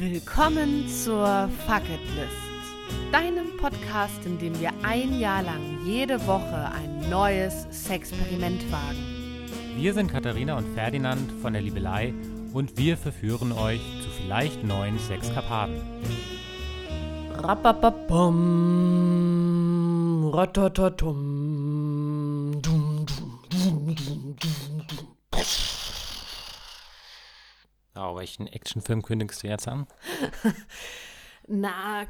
Willkommen zur Fuck It List, deinem Podcast, in dem wir ein Jahr lang jede Woche ein neues Sexperiment wagen. Wir sind Katharina und Ferdinand von der Liebelei und wir verführen euch zu vielleicht neuen Sexkarpaten. Rapapapam, ratatatum, welchen Actionfilm kündigst du jetzt an? Na,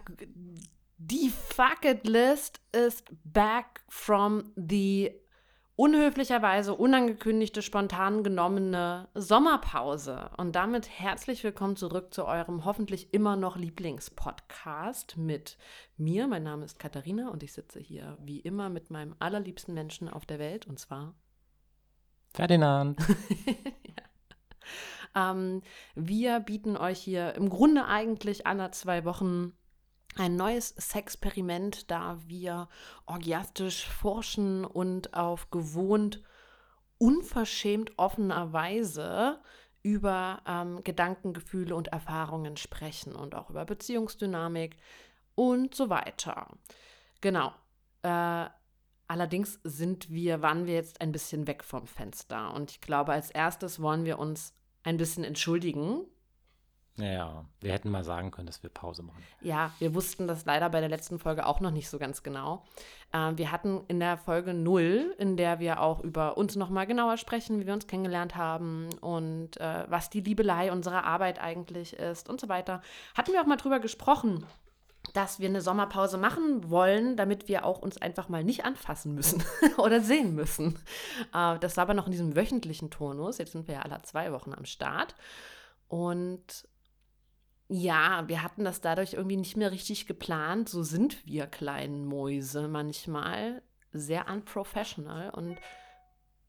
die Fuck It List ist back from the unhöflicherweise unangekündigte, spontan genommene Sommerpause. Und damit herzlich willkommen zurück zu eurem hoffentlich immer noch Lieblingspodcast mit mir. Mein Name ist Katharina und ich sitze hier wie immer mit meinem allerliebsten Menschen auf der Welt und zwar Ferdinand. Ähm, wir bieten euch hier im Grunde eigentlich alle zwei Wochen ein neues Sexperiment, da wir orgiastisch forschen und auf gewohnt unverschämt offener Weise über ähm, Gedanken, Gefühle und Erfahrungen sprechen und auch über Beziehungsdynamik und so weiter. Genau. Äh, allerdings sind wir, waren wir jetzt ein bisschen weg vom Fenster. Und ich glaube, als erstes wollen wir uns ein bisschen entschuldigen. Ja, wir hätten mal sagen können, dass wir Pause machen. Ja, wir wussten das leider bei der letzten Folge auch noch nicht so ganz genau. Äh, wir hatten in der Folge 0, in der wir auch über uns nochmal genauer sprechen, wie wir uns kennengelernt haben und äh, was die Liebelei unserer Arbeit eigentlich ist und so weiter, hatten wir auch mal drüber gesprochen, dass wir eine Sommerpause machen wollen, damit wir auch uns einfach mal nicht anfassen müssen oder sehen müssen. Äh, das war aber noch in diesem wöchentlichen Turnus. Jetzt sind wir ja alle zwei Wochen am Start. Und ja, wir hatten das dadurch irgendwie nicht mehr richtig geplant. So sind wir kleinen Mäuse manchmal. Sehr unprofessional. Und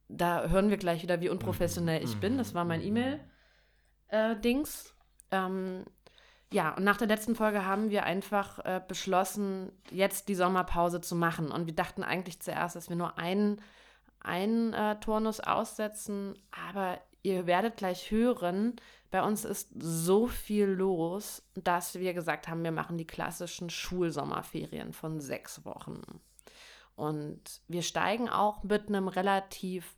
da hören wir gleich wieder, wie unprofessionell ich bin. Das war mein E-Mail-Dings. Äh, ähm, ja, und nach der letzten Folge haben wir einfach äh, beschlossen, jetzt die Sommerpause zu machen. Und wir dachten eigentlich zuerst, dass wir nur einen, einen äh, Turnus aussetzen. Aber ihr werdet gleich hören, bei uns ist so viel los, dass wir gesagt haben, wir machen die klassischen Schulsommerferien von sechs Wochen. Und wir steigen auch mit einem relativ,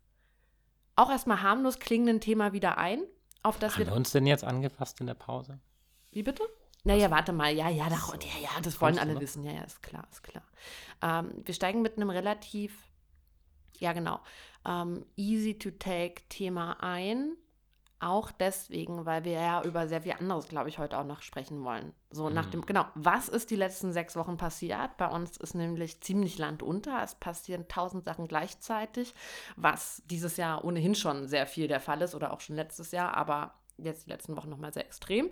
auch erstmal harmlos klingenden Thema wieder ein. Auf das Haben wir uns denn jetzt angefasst in der Pause? Wie bitte? Naja, warte mal. Ja, ja, doch, ja, ja, das wollen alle wissen. Ja, ja, ist klar, ist klar. Ähm, wir steigen mit einem relativ, ja, genau, ähm, easy to take Thema ein. Auch deswegen, weil wir ja über sehr viel anderes, glaube ich, heute auch noch sprechen wollen. So nach dem, genau, was ist die letzten sechs Wochen passiert? Bei uns ist nämlich ziemlich Land unter. Es passieren tausend Sachen gleichzeitig, was dieses Jahr ohnehin schon sehr viel der Fall ist oder auch schon letztes Jahr, aber jetzt die letzten Wochen nochmal sehr extrem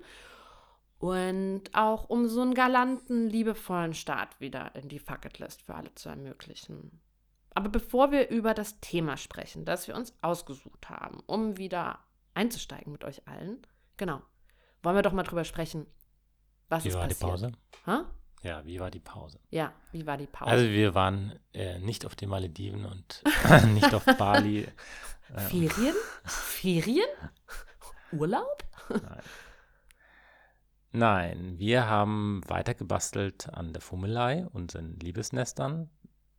und auch um so einen galanten, liebevollen Start wieder in die Fucketlist für alle zu ermöglichen. Aber bevor wir über das Thema sprechen, das wir uns ausgesucht haben, um wieder einzusteigen mit euch allen, genau, wollen wir doch mal drüber sprechen, was wie ist war passiert. die Pause? Ha? Ja, wie war die Pause? Ja, wie war die Pause? Also wir waren äh, nicht auf den Malediven und nicht auf Bali. Ähm, Ferien? Ferien? Urlaub? Nein. Nein, wir haben weitergebastelt an der Fummelei, unseren Liebesnestern.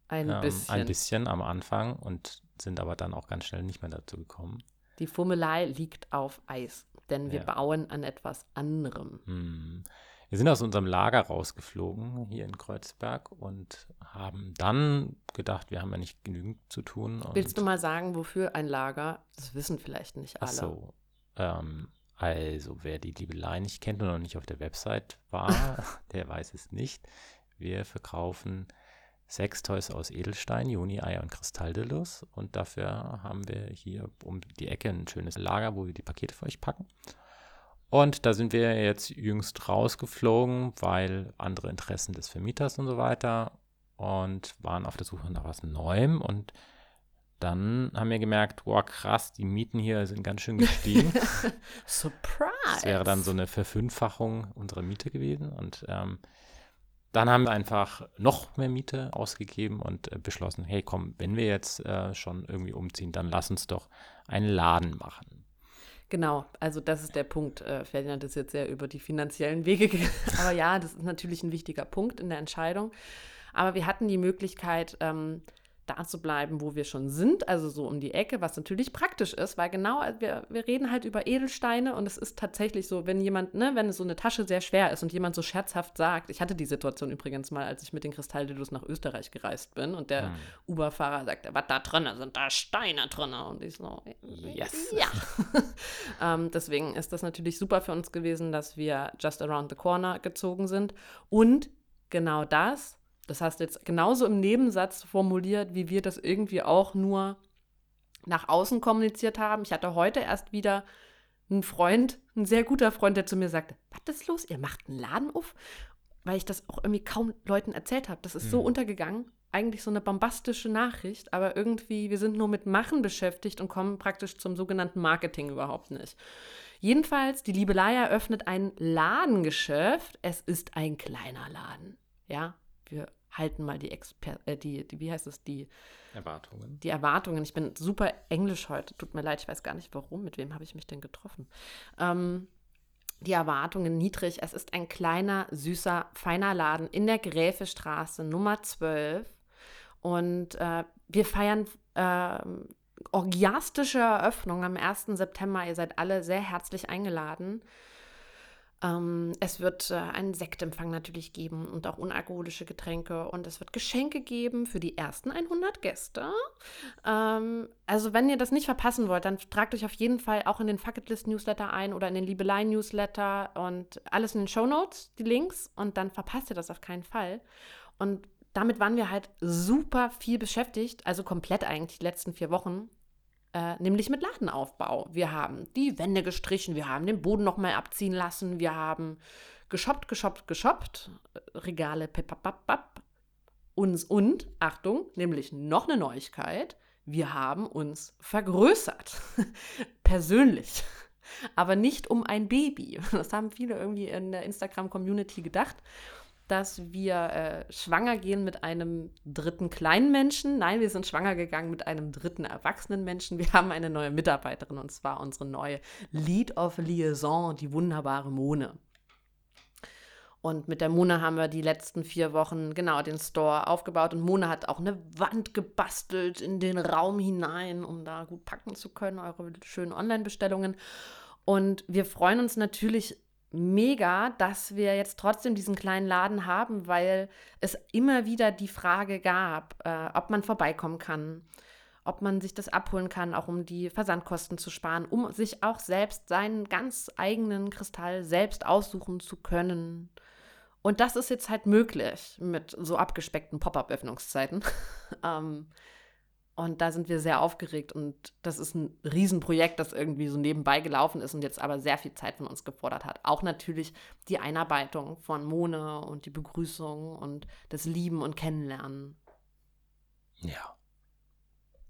Ein ähm, bisschen. Ein bisschen am Anfang und sind aber dann auch ganz schnell nicht mehr dazu gekommen. Die Fummelei liegt auf Eis, denn wir Ja. bauen an etwas anderem. Hm. Wir sind aus unserem Lager rausgeflogen hier in Kreuzberg und haben dann gedacht, wir haben ja nicht genügend zu tun. Willst du mal sagen, wofür ein Lager? Das wissen vielleicht nicht Ach alle. so. Ähm, also, wer die Liebelei nicht kennt und noch nicht auf der Website war, der weiß es nicht. Wir verkaufen Sextoys aus Edelstein, Juni, Eier und Kristalldildos. Und dafür haben wir hier um die Ecke ein schönes Lager, wo wir die Pakete für euch packen. Und da sind wir jetzt jüngst rausgeflogen, weil andere Interessen des Vermieters und so weiter und waren auf der Suche nach was Neuem. Und dann haben wir gemerkt, wow, krass, die Mieten hier sind ganz schön gestiegen. Surprise! Das wäre dann so eine Verfünffachung unserer Miete gewesen. Und ähm, dann haben wir einfach noch mehr Miete ausgegeben und äh, beschlossen, hey komm, wenn wir jetzt äh, schon irgendwie umziehen, dann lass uns doch einen Laden machen. Genau, also das ist der Punkt. Äh, Ferdinand ist jetzt sehr über die finanziellen Wege gegangen. Aber ja, das ist natürlich ein wichtiger Punkt in der Entscheidung. Aber wir hatten die Möglichkeit, ähm, da zu bleiben, wo wir schon sind, also so um die Ecke, was natürlich praktisch ist, weil genau, äh, wir, wir reden halt über Edelsteine und es ist tatsächlich so, wenn jemand, ne, wenn so eine Tasche sehr schwer ist und jemand so scherzhaft sagt, ich hatte die Situation übrigens mal, als ich mit den Kristalldildos nach Österreich gereist bin und der hm. Uber-Fahrer sagte, was da drin sind da Steine drin und ich so, yes. ja. ähm, deswegen ist das natürlich super für uns gewesen, dass wir just around the corner gezogen sind und genau das das hast du jetzt genauso im Nebensatz formuliert, wie wir das irgendwie auch nur nach außen kommuniziert haben. Ich hatte heute erst wieder einen Freund, ein sehr guter Freund, der zu mir sagte, was ist los? Ihr macht einen Laden auf? Weil ich das auch irgendwie kaum Leuten erzählt habe. Das ist mhm. so untergegangen. Eigentlich so eine bombastische Nachricht, aber irgendwie, wir sind nur mit Machen beschäftigt und kommen praktisch zum sogenannten Marketing überhaupt nicht. Jedenfalls, die Liebelei eröffnet ein Ladengeschäft. Es ist ein kleiner Laden. Ja, wir halten mal die, Exper äh, die, die, wie heißt es, die Erwartungen. Die Erwartungen. Ich bin super englisch heute. Tut mir leid, ich weiß gar nicht warum. Mit wem habe ich mich denn getroffen? Ähm, die Erwartungen niedrig. Es ist ein kleiner, süßer, feiner Laden in der Gräfestraße Nummer 12. Und äh, wir feiern äh, orgiastische Eröffnung am 1. September. Ihr seid alle sehr herzlich eingeladen. Ähm, es wird äh, einen Sektempfang natürlich geben und auch unalkoholische Getränke und es wird Geschenke geben für die ersten 100 Gäste. Ähm, also wenn ihr das nicht verpassen wollt, dann tragt euch auf jeden Fall auch in den Fucketlist Newsletter ein oder in den Liebelei Newsletter und alles in den Show Notes, die Links und dann verpasst ihr das auf keinen Fall. Und damit waren wir halt super viel beschäftigt, also komplett eigentlich die letzten vier Wochen äh, nämlich mit Ladenaufbau. Wir haben die Wände gestrichen, wir haben den Boden nochmal abziehen lassen, wir haben geshoppt, geshoppt, geshoppt, Regale, pepapapap. Uns und, Achtung, nämlich noch eine Neuigkeit, wir haben uns vergrößert. Persönlich. Aber nicht um ein Baby. Das haben viele irgendwie in der Instagram-Community gedacht dass wir äh, schwanger gehen mit einem dritten kleinen Menschen. Nein, wir sind schwanger gegangen mit einem dritten erwachsenen Menschen. Wir haben eine neue Mitarbeiterin und zwar unsere neue Lead of Liaison, die wunderbare Mone. Und mit der Mona haben wir die letzten vier Wochen genau den Store aufgebaut. Und Mona hat auch eine Wand gebastelt in den Raum hinein, um da gut packen zu können, eure schönen Online-Bestellungen. Und wir freuen uns natürlich mega, dass wir jetzt trotzdem diesen kleinen Laden haben, weil es immer wieder die Frage gab, äh, ob man vorbeikommen kann, ob man sich das abholen kann, auch um die Versandkosten zu sparen, um sich auch selbst seinen ganz eigenen Kristall selbst aussuchen zu können. Und das ist jetzt halt möglich mit so abgespeckten Pop-up-Öffnungszeiten. ähm, und da sind wir sehr aufgeregt und das ist ein Riesenprojekt, das irgendwie so nebenbei gelaufen ist und jetzt aber sehr viel Zeit von uns gefordert hat. Auch natürlich die Einarbeitung von Mone und die Begrüßung und das Lieben und Kennenlernen. Ja.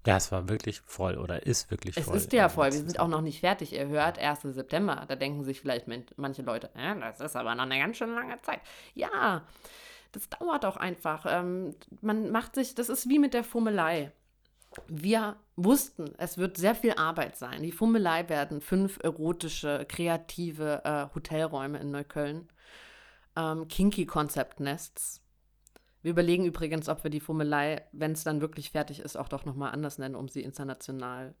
Ja, es war wirklich voll oder ist wirklich voll. Es ist ja voll. Wir sind auch noch nicht fertig. Ihr hört 1. September. Da denken sich vielleicht manche Leute, äh, das ist aber noch eine ganz schön lange Zeit. Ja, das dauert auch einfach. Ähm, man macht sich, das ist wie mit der Fummelei wir wussten, es wird sehr viel Arbeit sein. Die Fummelei werden fünf erotische, kreative äh, Hotelräume in Neukölln. Ähm, Kinky Concept Nests. Wir überlegen übrigens, ob wir die Fummelei, wenn es dann wirklich fertig ist, auch doch nochmal anders nennen, um sie international.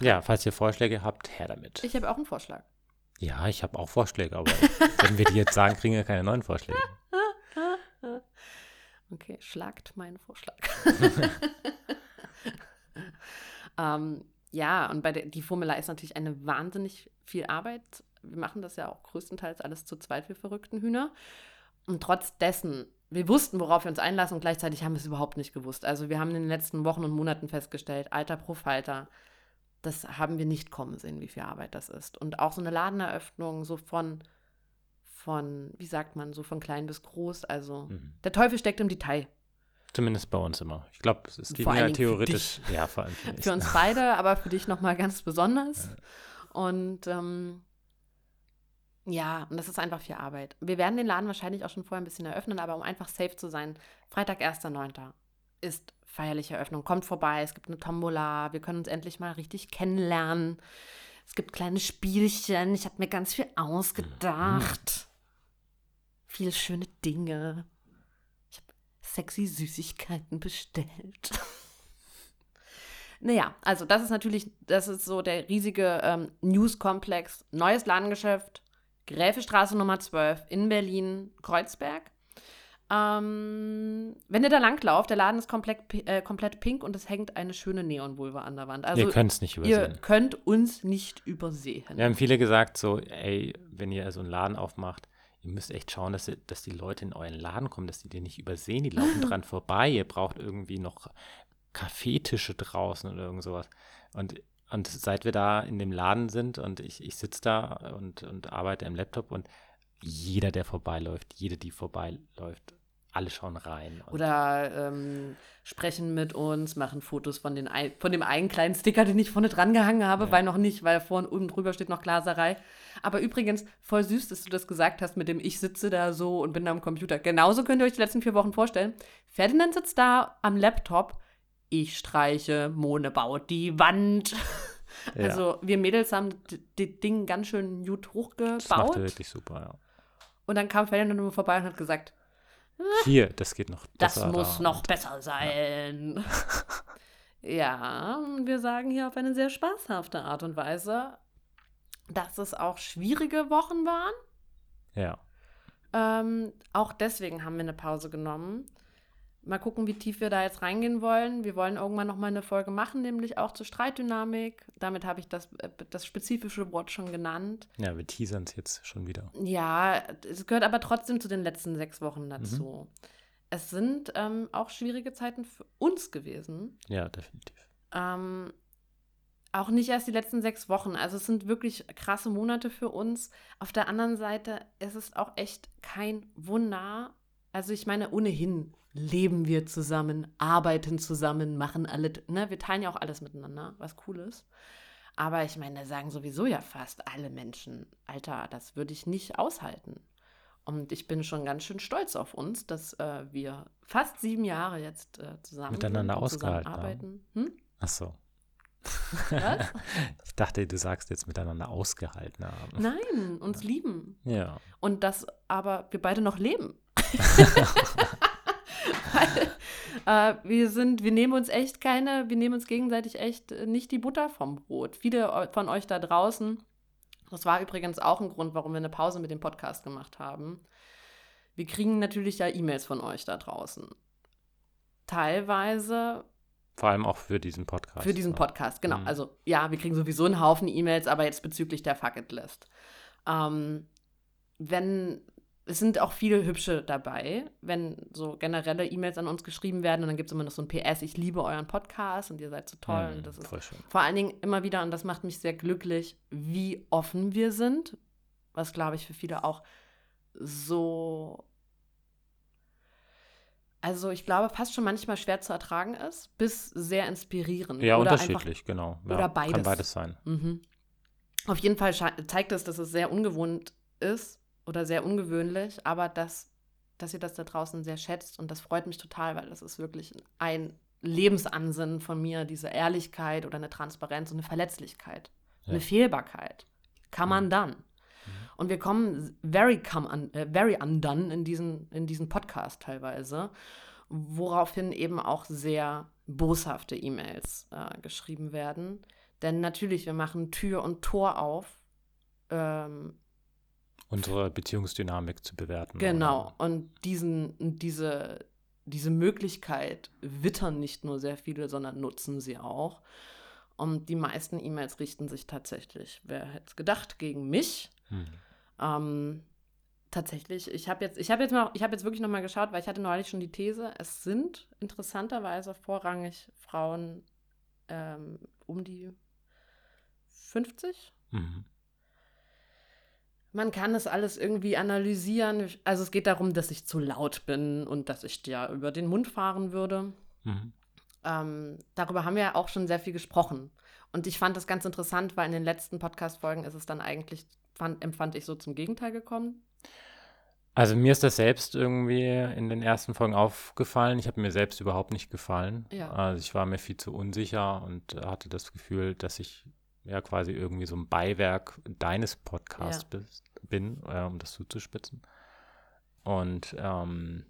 Ja, falls ihr Vorschläge habt, her damit. Ich habe auch einen Vorschlag. Ja, ich habe auch Vorschläge, aber wenn wir die jetzt sagen, kriegen wir keine neuen Vorschläge. Okay, schlagt meinen Vorschlag. ähm, ja, und bei der, die Formula ist natürlich eine wahnsinnig viel Arbeit. Wir machen das ja auch größtenteils alles zu zweit, wir verrückten Hühner. Und trotz dessen, wir wussten, worauf wir uns einlassen und gleichzeitig haben wir es überhaupt nicht gewusst. Also wir haben in den letzten Wochen und Monaten festgestellt, Alter pro Falter, das haben wir nicht kommen sehen, wie viel Arbeit das ist. Und auch so eine Ladeneröffnung, so von, von, wie sagt man, so von klein bis groß. Also mhm. der Teufel steckt im Detail. Zumindest bei uns immer. Ich glaube, es ist ja theoretisch. Ja, vor allem für, für uns beide, aber für dich nochmal ganz besonders. Und ähm, ja, und das ist einfach viel Arbeit. Wir werden den Laden wahrscheinlich auch schon vorher ein bisschen eröffnen, aber um einfach safe zu sein, Freitag, 1.9. ist feierliche Eröffnung. Kommt vorbei, es gibt eine Tombola, wir können uns endlich mal richtig kennenlernen. Es gibt kleine Spielchen. Ich habe mir ganz viel ausgedacht. Mhm. Viele schöne Dinge. Sexy Süßigkeiten bestellt. naja, also das ist natürlich, das ist so der riesige ähm, News-Komplex. Neues Ladengeschäft, Gräfestraße Nummer 12 in Berlin, Kreuzberg. Ähm, wenn ihr da langlauft, der Laden ist komplett, äh, komplett pink und es hängt eine schöne Neonvulve an der Wand. Also ihr könnt es nicht übersehen. Ihr könnt uns nicht übersehen. Wir haben viele gesagt, so, ey, wenn ihr so einen Laden aufmacht, ihr müsst echt schauen, dass, ihr, dass die Leute in euren Laden kommen, dass die den nicht übersehen. Die laufen dran vorbei. Ihr braucht irgendwie noch Kaffeetische draußen oder irgend sowas. Und, und seit wir da in dem Laden sind und ich, ich sitze da und, und arbeite am Laptop und jeder, der vorbeiläuft, jede, die vorbeiläuft, alle schauen rein. Oder ähm, sprechen mit uns, machen Fotos von, den, von dem einen kleinen Sticker, den ich vorne dran gehangen habe, ja. weil noch nicht, weil vorne oben drüber steht noch Glaserei. Aber übrigens, voll süß, dass du das gesagt hast mit dem Ich sitze da so und bin da am Computer. Genauso könnt ihr euch die letzten vier Wochen vorstellen. Ferdinand sitzt da am Laptop, ich streiche, Mone baut die Wand. Ja. Also wir Mädels haben das Ding ganz schön gut hochgebaut. Das macht wirklich super, ja. Und dann kam Ferdinand nur vorbei und hat gesagt, hier, das geht noch besser. Das muss da noch besser sein. Ja. ja, wir sagen hier auf eine sehr spaßhafte Art und Weise, dass es auch schwierige Wochen waren. Ja. Ähm, auch deswegen haben wir eine Pause genommen. Mal gucken, wie tief wir da jetzt reingehen wollen. Wir wollen irgendwann noch mal eine Folge machen, nämlich auch zur Streitdynamik. Damit habe ich das, äh, das spezifische Wort schon genannt. Ja, wir teasern es jetzt schon wieder. Ja, es gehört aber trotzdem zu den letzten sechs Wochen mhm. dazu. Mhm. Es sind ähm, auch schwierige Zeiten für uns gewesen. Ja, definitiv. Ähm, auch nicht erst die letzten sechs Wochen. Also es sind wirklich krasse Monate für uns. Auf der anderen Seite ist es auch echt kein Wunder. Also ich meine, ohnehin leben wir zusammen, arbeiten zusammen, machen alle, ne, wir teilen ja auch alles miteinander, was cool ist. Aber ich meine, da sagen sowieso ja fast alle Menschen, Alter, das würde ich nicht aushalten. Und ich bin schon ganz schön stolz auf uns, dass äh, wir fast sieben Jahre jetzt äh, zusammen miteinander ausgehalten arbeiten. Hm? Ach so. Was? ich dachte, du sagst jetzt miteinander ausgehalten haben. Nein, uns ja. lieben. Ja. Und dass aber wir beide noch leben. Weil äh, wir sind, wir nehmen uns echt keine, wir nehmen uns gegenseitig echt nicht die Butter vom Brot. Viele von euch da draußen, das war übrigens auch ein Grund, warum wir eine Pause mit dem Podcast gemacht haben. Wir kriegen natürlich ja E-Mails von euch da draußen. Teilweise vor allem auch für diesen Podcast. Für diesen Podcast, genau. Mhm. Also ja, wir kriegen sowieso einen Haufen E-Mails, aber jetzt bezüglich der Fuck It List. Ähm, wenn es sind auch viele hübsche dabei, wenn so generelle E-Mails an uns geschrieben werden und dann gibt es immer noch so ein PS, ich liebe euren Podcast und ihr seid so toll. Mm, und das ist vor allen Dingen immer wieder, und das macht mich sehr glücklich, wie offen wir sind, was glaube ich für viele auch so, also ich glaube fast schon manchmal schwer zu ertragen ist, bis sehr inspirierend. Ja, oder unterschiedlich, einfach, genau. Ja, oder beides. Kann beides sein. Mhm. Auf jeden Fall zeigt es, dass es sehr ungewohnt ist oder sehr ungewöhnlich, aber dass, dass ihr das da draußen sehr schätzt und das freut mich total, weil das ist wirklich ein Lebensansinnen von mir, diese Ehrlichkeit oder eine Transparenz und eine Verletzlichkeit, ja. eine Fehlbarkeit. Kann man mhm. dann. Mhm. Und wir kommen very, come un, äh, very undone in diesen, in diesen Podcast teilweise, woraufhin eben auch sehr boshafte E-Mails äh, geschrieben werden. Denn natürlich, wir machen Tür und Tor auf ähm, unsere Beziehungsdynamik zu bewerten. Genau. Oder? Und diesen, diese, diese Möglichkeit wittern nicht nur sehr viele, sondern nutzen sie auch. Und die meisten E-Mails richten sich tatsächlich, wer hätte es gedacht, gegen mich. Hm. Ähm, tatsächlich, ich habe jetzt, ich habe jetzt mal, ich habe jetzt wirklich nochmal geschaut, weil ich hatte neulich schon die These, es sind interessanterweise vorrangig Frauen ähm, um die 50. Mhm. Man kann es alles irgendwie analysieren. Also es geht darum, dass ich zu laut bin und dass ich dir über den Mund fahren würde. Mhm. Ähm, darüber haben wir ja auch schon sehr viel gesprochen. Und ich fand das ganz interessant, weil in den letzten Podcast-Folgen ist es dann eigentlich, fand, empfand ich so zum Gegenteil gekommen. Also mir ist das selbst irgendwie in den ersten Folgen aufgefallen. Ich habe mir selbst überhaupt nicht gefallen. Ja. Also ich war mir viel zu unsicher und hatte das Gefühl, dass ich ja quasi irgendwie so ein Beiwerk deines Podcasts Ja. bist, bin, äh, um das zuzuspitzen. Und ähm,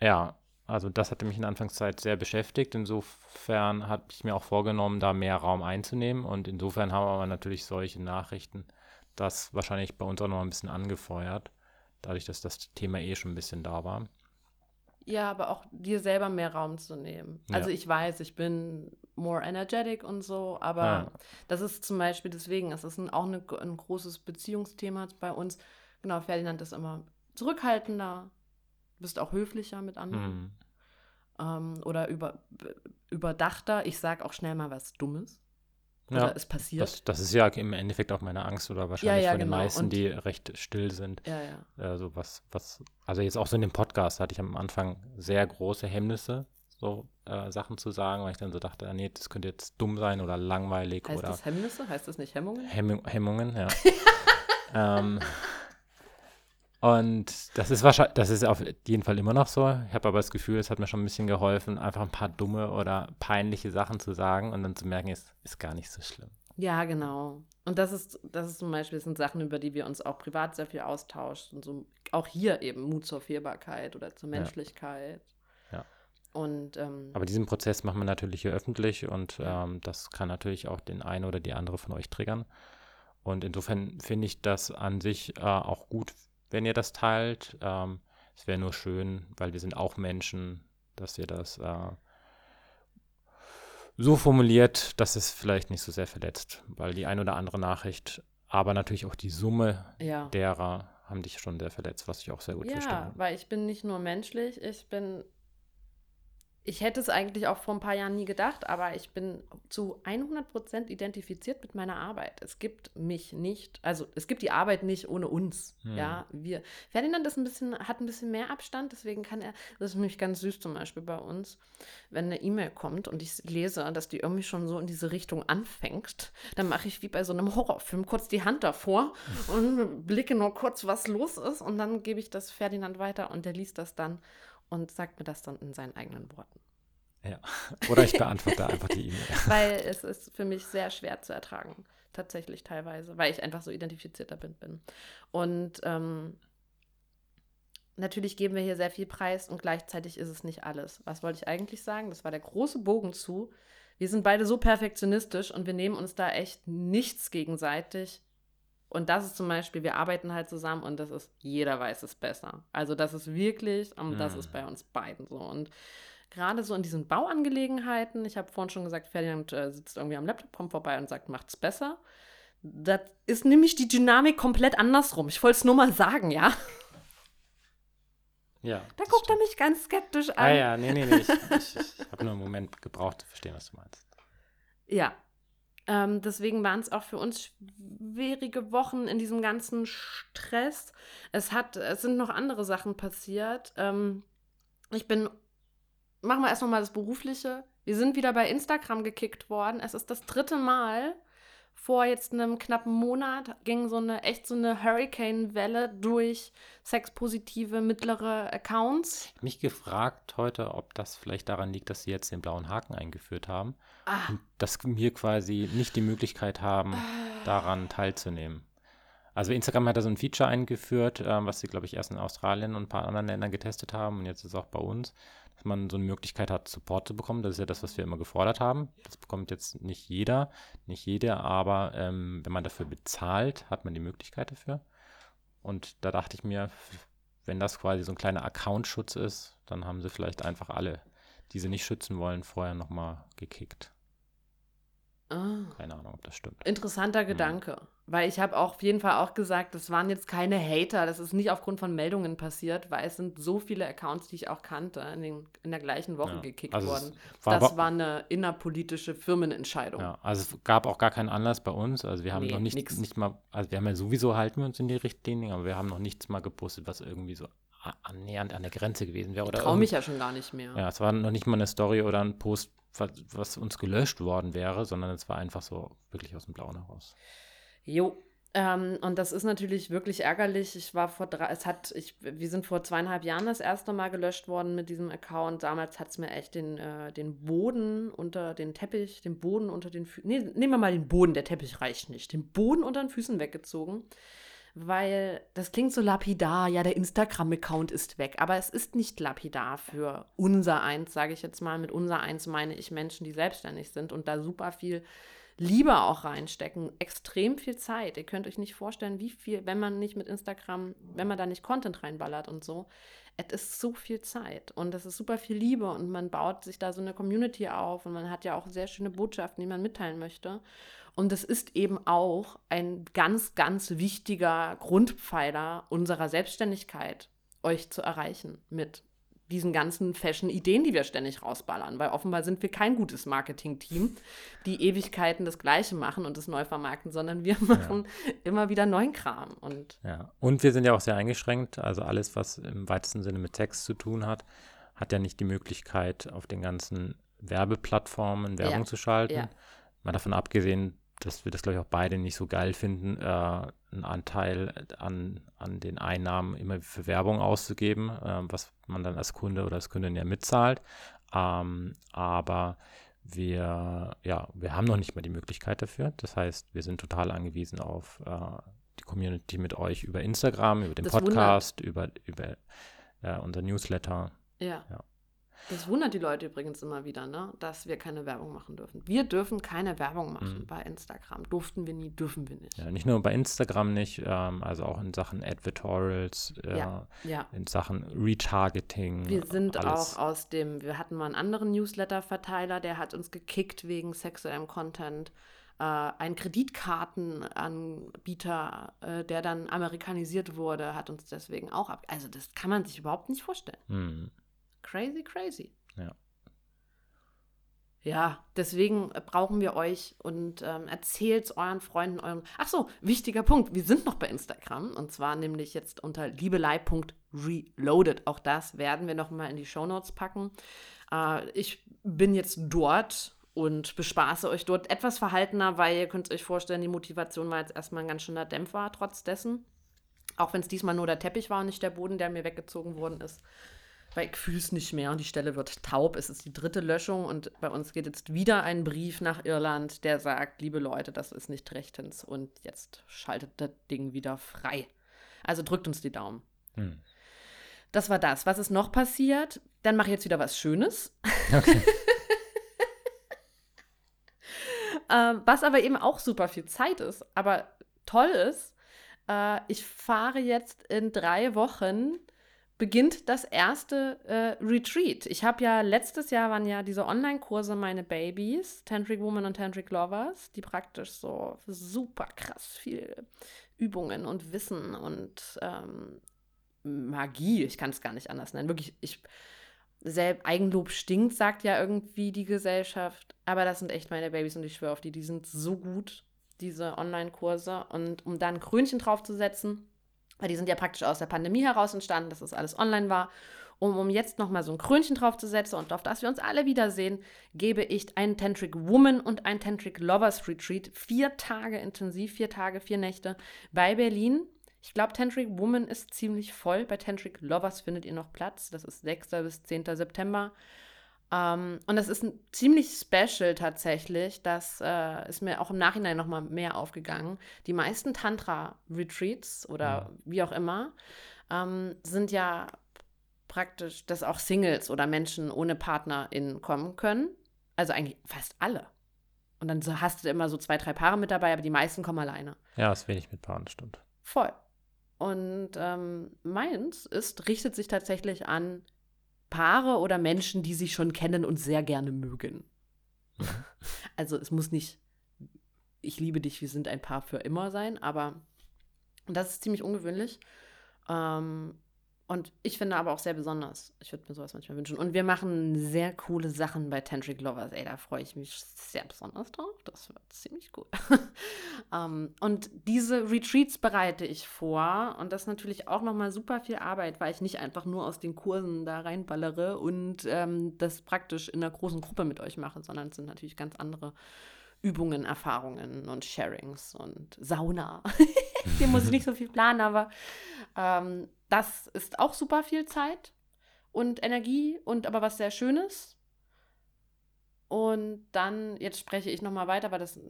ja, also das hatte mich in der Anfangszeit sehr beschäftigt. Insofern habe ich mir auch vorgenommen, da mehr Raum einzunehmen. Und insofern haben aber natürlich solche Nachrichten das wahrscheinlich bei uns auch noch ein bisschen angefeuert, dadurch, dass das Thema eh schon ein bisschen da war. Ja, aber auch dir selber mehr Raum zu nehmen. Also Ja. ich weiß, ich bin more energetic und so, aber Ja. das ist zum Beispiel deswegen, es ist ein, auch eine, ein großes Beziehungsthema bei uns. Genau, Ferdinand ist immer zurückhaltender, bist auch höflicher mit anderen Mhm. ähm, oder über, überdachter. Ich sag auch schnell mal was Dummes. Ja, Oder es passiert. Das, das ist ja im Endeffekt auch meine Angst oder wahrscheinlich ja, von den genau. meisten, Und- die recht still sind. ja, ja. Also was, was, also jetzt auch so in dem Podcast hatte ich am Anfang sehr große Hemmnisse, so äh, Sachen zu sagen, weil ich dann so dachte, ah, nee, das könnte jetzt dumm sein oder langweilig Heißt oder das Hemmnisse? Heißt das nicht Hemmungen? Hemmung, Hemmungen, ja. ähm, und das ist wahrscheinlich, das ist auf jeden Fall immer noch so. Ich habe aber das Gefühl, es hat mir schon ein bisschen geholfen, einfach ein paar dumme oder peinliche Sachen zu sagen und dann zu merken, es ist gar nicht so schlimm. Ja, genau. Und das ist, das ist zum Beispiel das sind Sachen, über die wir uns auch privat sehr viel austauschen. Und so, auch hier eben Mut zur Fehlbarkeit oder zur. Menschlichkeit. Ja. Und ähm, Aber diesen Prozess machen wir natürlich hier öffentlich und ähm, das kann natürlich auch den einen oder die andere von euch triggern. Und insofern finde ich das an sich äh, auch gut, wenn ihr das teilt. Ähm, es wäre nur schön, weil wir sind auch Menschen, dass ihr das äh, so formuliert, dass es vielleicht nicht so sehr verletzt, weil die ein oder andere Nachricht, aber natürlich auch die Summe ja. derer haben dich schon sehr verletzt, was ich auch sehr gut Ja, verstehe. weil ich bin nicht nur menschlich, ich bin. Ich hätte es eigentlich auch vor ein paar Jahren nie gedacht, aber ich bin zu 100% identifiziert mit meiner Arbeit. Es gibt mich nicht, also es gibt die Arbeit nicht ohne uns. Hm. Ja, wir. Ferdinand ist ein bisschen, hat ein bisschen mehr Abstand, deswegen kann er, das ist nämlich ganz süß zum Beispiel bei uns, wenn eine E-Mail kommt und ich lese, dass die irgendwie schon so in diese Richtung anfängt, dann mache ich wie bei so einem Horrorfilm kurz die Hand davor und blicke nur kurz, was los ist und dann gebe ich das Ferdinand weiter und der liest das dann und sagt mir das dann in seinen eigenen Worten. Ja. Oder ich beantworte einfach die E-Mail. Weil es ist für mich sehr schwer zu ertragen, tatsächlich teilweise, weil ich einfach so identifiziert damit bin. Und ähm, natürlich geben wir hier sehr viel Preis und gleichzeitig ist es nicht alles. Was wollte ich eigentlich sagen? Das war der große Bogen zu. Wir sind beide so perfektionistisch und wir nehmen uns da echt nichts gegenseitig. Und das ist zum Beispiel, wir arbeiten halt zusammen und das ist, jeder weiß es besser. Also das ist wirklich, und das Mhm. ist bei uns beiden so. Und gerade so in diesen Bauangelegenheiten, ich habe vorhin schon gesagt, Ferdinand äh, sitzt irgendwie am Laptop, kommt vorbei und sagt, macht's besser. Das ist nämlich die Dynamik komplett andersrum. Ich wollte es nur mal sagen, ja. Ja. Da guckt er stimmt. mich ganz skeptisch an. Ah ja, nee, nee, nee. Ich, ich, ich habe nur einen Moment gebraucht zu verstehen, was du meinst. Ja. Ähm, deswegen waren es auch für uns schwierige Wochen in diesem ganzen Stress. Es hat, es sind noch andere Sachen passiert. Ähm, ich bin, machen wir erst noch mal das Berufliche. Wir sind wieder bei Instagram gekickt worden. Es ist das dritte Mal. Vor jetzt einem knappen Monat ging so eine echt so eine Hurricane-Welle durch sexpositive mittlere Accounts. Mich gefragt heute, ob das vielleicht daran liegt, dass sie jetzt den blauen Haken eingeführt haben Ah, und dass wir quasi nicht die Möglichkeit haben, daran teilzunehmen. Also Instagram hat da so ein Feature eingeführt, ähm, was sie, glaube ich, erst in Australien und ein paar anderen Ländern getestet haben und jetzt ist es auch bei uns, dass man so eine Möglichkeit hat, Support zu bekommen. Das ist ja das, was wir immer gefordert haben. Das bekommt jetzt nicht jeder, nicht jede, aber ähm, wenn man dafür bezahlt, hat man die Möglichkeit dafür. Und da dachte ich mir, wenn das quasi so ein kleiner Account-Schutz ist, dann haben sie vielleicht einfach alle, die sie nicht schützen wollen, vorher nochmal gekickt. Ah. Keine Ahnung, ob das stimmt. Interessanter Gedanke. Weil ich habe auch auf jeden Fall auch gesagt, das waren jetzt keine Hater, das ist nicht aufgrund von Meldungen passiert, weil es sind so viele Accounts, die ich auch kannte, in, den, in der gleichen Woche Ja, gekickt also worden. war das war eine innerpolitische Firmenentscheidung. Ja, also es gab auch gar keinen Anlass bei uns. Also wir haben Nee, noch nicht, nix. nicht mal, also wir haben ja sowieso halten wir uns in die Richtlinien, aber wir haben noch nichts mal gepostet, was irgendwie so annähernd an der Grenze gewesen wäre. Oder Traue mich ja schon gar nicht mehr. Ja, es war noch nicht mal eine Story oder ein Post, was, uns gelöscht worden wäre, sondern es war einfach so wirklich aus dem Blauen heraus. Jo. Ähm, und das ist natürlich wirklich ärgerlich. Ich war vor drei, es hat, ich, wir sind vor zweieinhalb Jahren das erste Mal gelöscht worden mit diesem Account. Damals hat es mir echt den, äh, den Boden unter den Teppich, den Boden unter den Füßen, nee, nehmen wir mal den Boden, der Teppich reicht nicht, den Boden unter den Füßen weggezogen. Weil das klingt so lapidar, ja, der Instagram-Account ist weg. Aber es ist nicht lapidar für unser Eins, sage ich jetzt mal. Mit unser Eins meine ich Menschen, die selbstständig sind und da super viel Liebe auch reinstecken, extrem viel Zeit. Ihr könnt euch nicht vorstellen, wie viel, wenn man nicht mit Instagram, wenn man da nicht Content reinballert und so, es ist so viel Zeit und es ist super viel Liebe und man baut sich da so eine Community auf und man hat ja auch sehr schöne Botschaften, die man mitteilen möchte. Und es ist eben auch ein ganz, ganz wichtiger Grundpfeiler unserer Selbstständigkeit, euch zu erreichen mit diesen ganzen Fashion-Ideen, die wir ständig rausballern, weil offenbar sind wir kein gutes Marketing-Team, die Ewigkeiten das Gleiche machen und das neu vermarkten, sondern wir machen ja. immer wieder neuen Kram. Und, ja. und wir sind ja auch sehr eingeschränkt, also alles, was im weitesten Sinne mit Text zu tun hat, hat ja nicht die Möglichkeit, auf den ganzen Werbeplattformen Werbung ja. zu schalten. Mal davon abgesehen, dass wir das, glaube ich, auch beide nicht so geil finden, äh, einen Anteil an, an den Einnahmen immer für Werbung auszugeben, äh, was man dann als Kunde oder als Kundin ja mitzahlt. Ähm, aber wir, ja, wir haben noch nicht mal die Möglichkeit dafür. Das heißt, wir sind total angewiesen auf äh, die Community mit euch über Instagram, über den das Podcast, wundert. über, über äh, unser Newsletter. Ja. ja. Das wundert die Leute übrigens immer wieder, ne? dass wir keine Werbung machen dürfen. Wir dürfen keine Werbung machen mhm. bei Instagram. Durften wir nie, dürfen wir nicht. Ja, nicht nur bei Instagram nicht, ähm, also auch in Sachen Advertorials, äh, ja, ja. in Sachen Retargeting. Wir sind alles. auch aus dem, wir hatten mal einen anderen Newsletter-Verteiler, der hat uns gekickt wegen sexuellem Content. Äh, ein Kreditkartenanbieter, äh, der dann amerikanisiert wurde, hat uns deswegen auch ab. Also das kann man sich überhaupt nicht vorstellen. Mhm. Crazy, crazy. Ja. Ja, deswegen brauchen wir euch und ähm, erzählt euren Freunden, euren. Ach so, wichtiger Punkt. Wir sind noch bei Instagram und zwar nämlich jetzt unter liebelei.reloaded. Auch das werden wir nochmal in die Shownotes packen. Äh, ich bin jetzt dort und bespaße euch dort etwas verhaltener, weil ihr könnt euch vorstellen, die Motivation war jetzt erstmal ein ganz schöner Dämpfer trotz dessen. Auch wenn es diesmal nur der Teppich war und nicht der Boden, der mir weggezogen worden ist weil ich fühle es nicht mehr und die Stelle wird taub. Es ist die dritte Löschung und bei uns geht jetzt wieder ein Brief nach Irland, der sagt, liebe Leute, das ist nicht rechtens und jetzt schaltet das Ding wieder frei. Also drückt uns die Daumen. Hm. Das war das. Was ist noch passiert? Dann mache ich jetzt wieder was Schönes. Okay. ähm, was aber eben auch super viel Zeit ist, aber toll ist, äh, ich fahre jetzt in drei Wochen beginnt das erste äh, Retreat. Ich habe ja letztes Jahr waren ja diese Online-Kurse meine Babys, Tantric Woman und Tantric Lovers, die praktisch so super krass viel Übungen und Wissen und ähm, Magie, ich kann es gar nicht anders nennen. Wirklich, ich selbst Eigenlob stinkt, sagt ja irgendwie die Gesellschaft, aber das sind echt meine Babys und ich schwöre auf die, die sind so gut, diese Online-Kurse. Und um da ein Krönchen draufzusetzen, weil die sind ja praktisch aus der Pandemie heraus entstanden, dass das alles online war. Um, um jetzt nochmal so ein Krönchen draufzusetzen und auf das wir uns alle wiedersehen, gebe ich einen Tantric Woman und ein Tantric Lovers Retreat. Vier Tage intensiv, vier Tage, vier Nächte bei Berlin. Ich glaube, Tantric Woman ist ziemlich voll. Bei Tantric Lovers findet ihr noch Platz. Das ist 6. bis 10. September. Um, und das ist ein ziemlich special tatsächlich. Das äh, ist mir auch im Nachhinein nochmal mehr aufgegangen. Die meisten Tantra-Retreats oder ja. wie auch immer ähm, sind ja praktisch, dass auch Singles oder Menschen ohne PartnerInnen kommen können. Also eigentlich fast alle. Und dann hast du immer so zwei, drei Paare mit dabei, aber die meisten kommen alleine. Ja, ist wenig mit Paaren, stimmt. Voll. Und ähm, meins ist, richtet sich tatsächlich an Paare oder Menschen, die sich schon kennen und sehr gerne mögen. Also es muss nicht, ich liebe dich, wir sind ein Paar für immer sein, aber das ist ziemlich ungewöhnlich. Ähm, und ich finde aber auch sehr besonders. Ich würde mir sowas manchmal wünschen. Und wir machen sehr coole Sachen bei Tantric Lovers. Ey, da freue ich mich sehr besonders drauf. Das wird ziemlich cool. um, ähm, und diese Retreats bereite ich vor. Und das ist natürlich auch nochmal super viel Arbeit, weil ich nicht einfach nur aus den Kursen da reinballere und ähm, das praktisch in einer großen Gruppe mit euch mache, sondern es sind natürlich ganz andere Übungen, Erfahrungen und Sharings und Sauna. Hier muss ich nicht so viel planen, aber ähm, das ist auch super viel Zeit und Energie und aber was sehr Schönes. Und dann, jetzt spreche ich nochmal weiter, weil das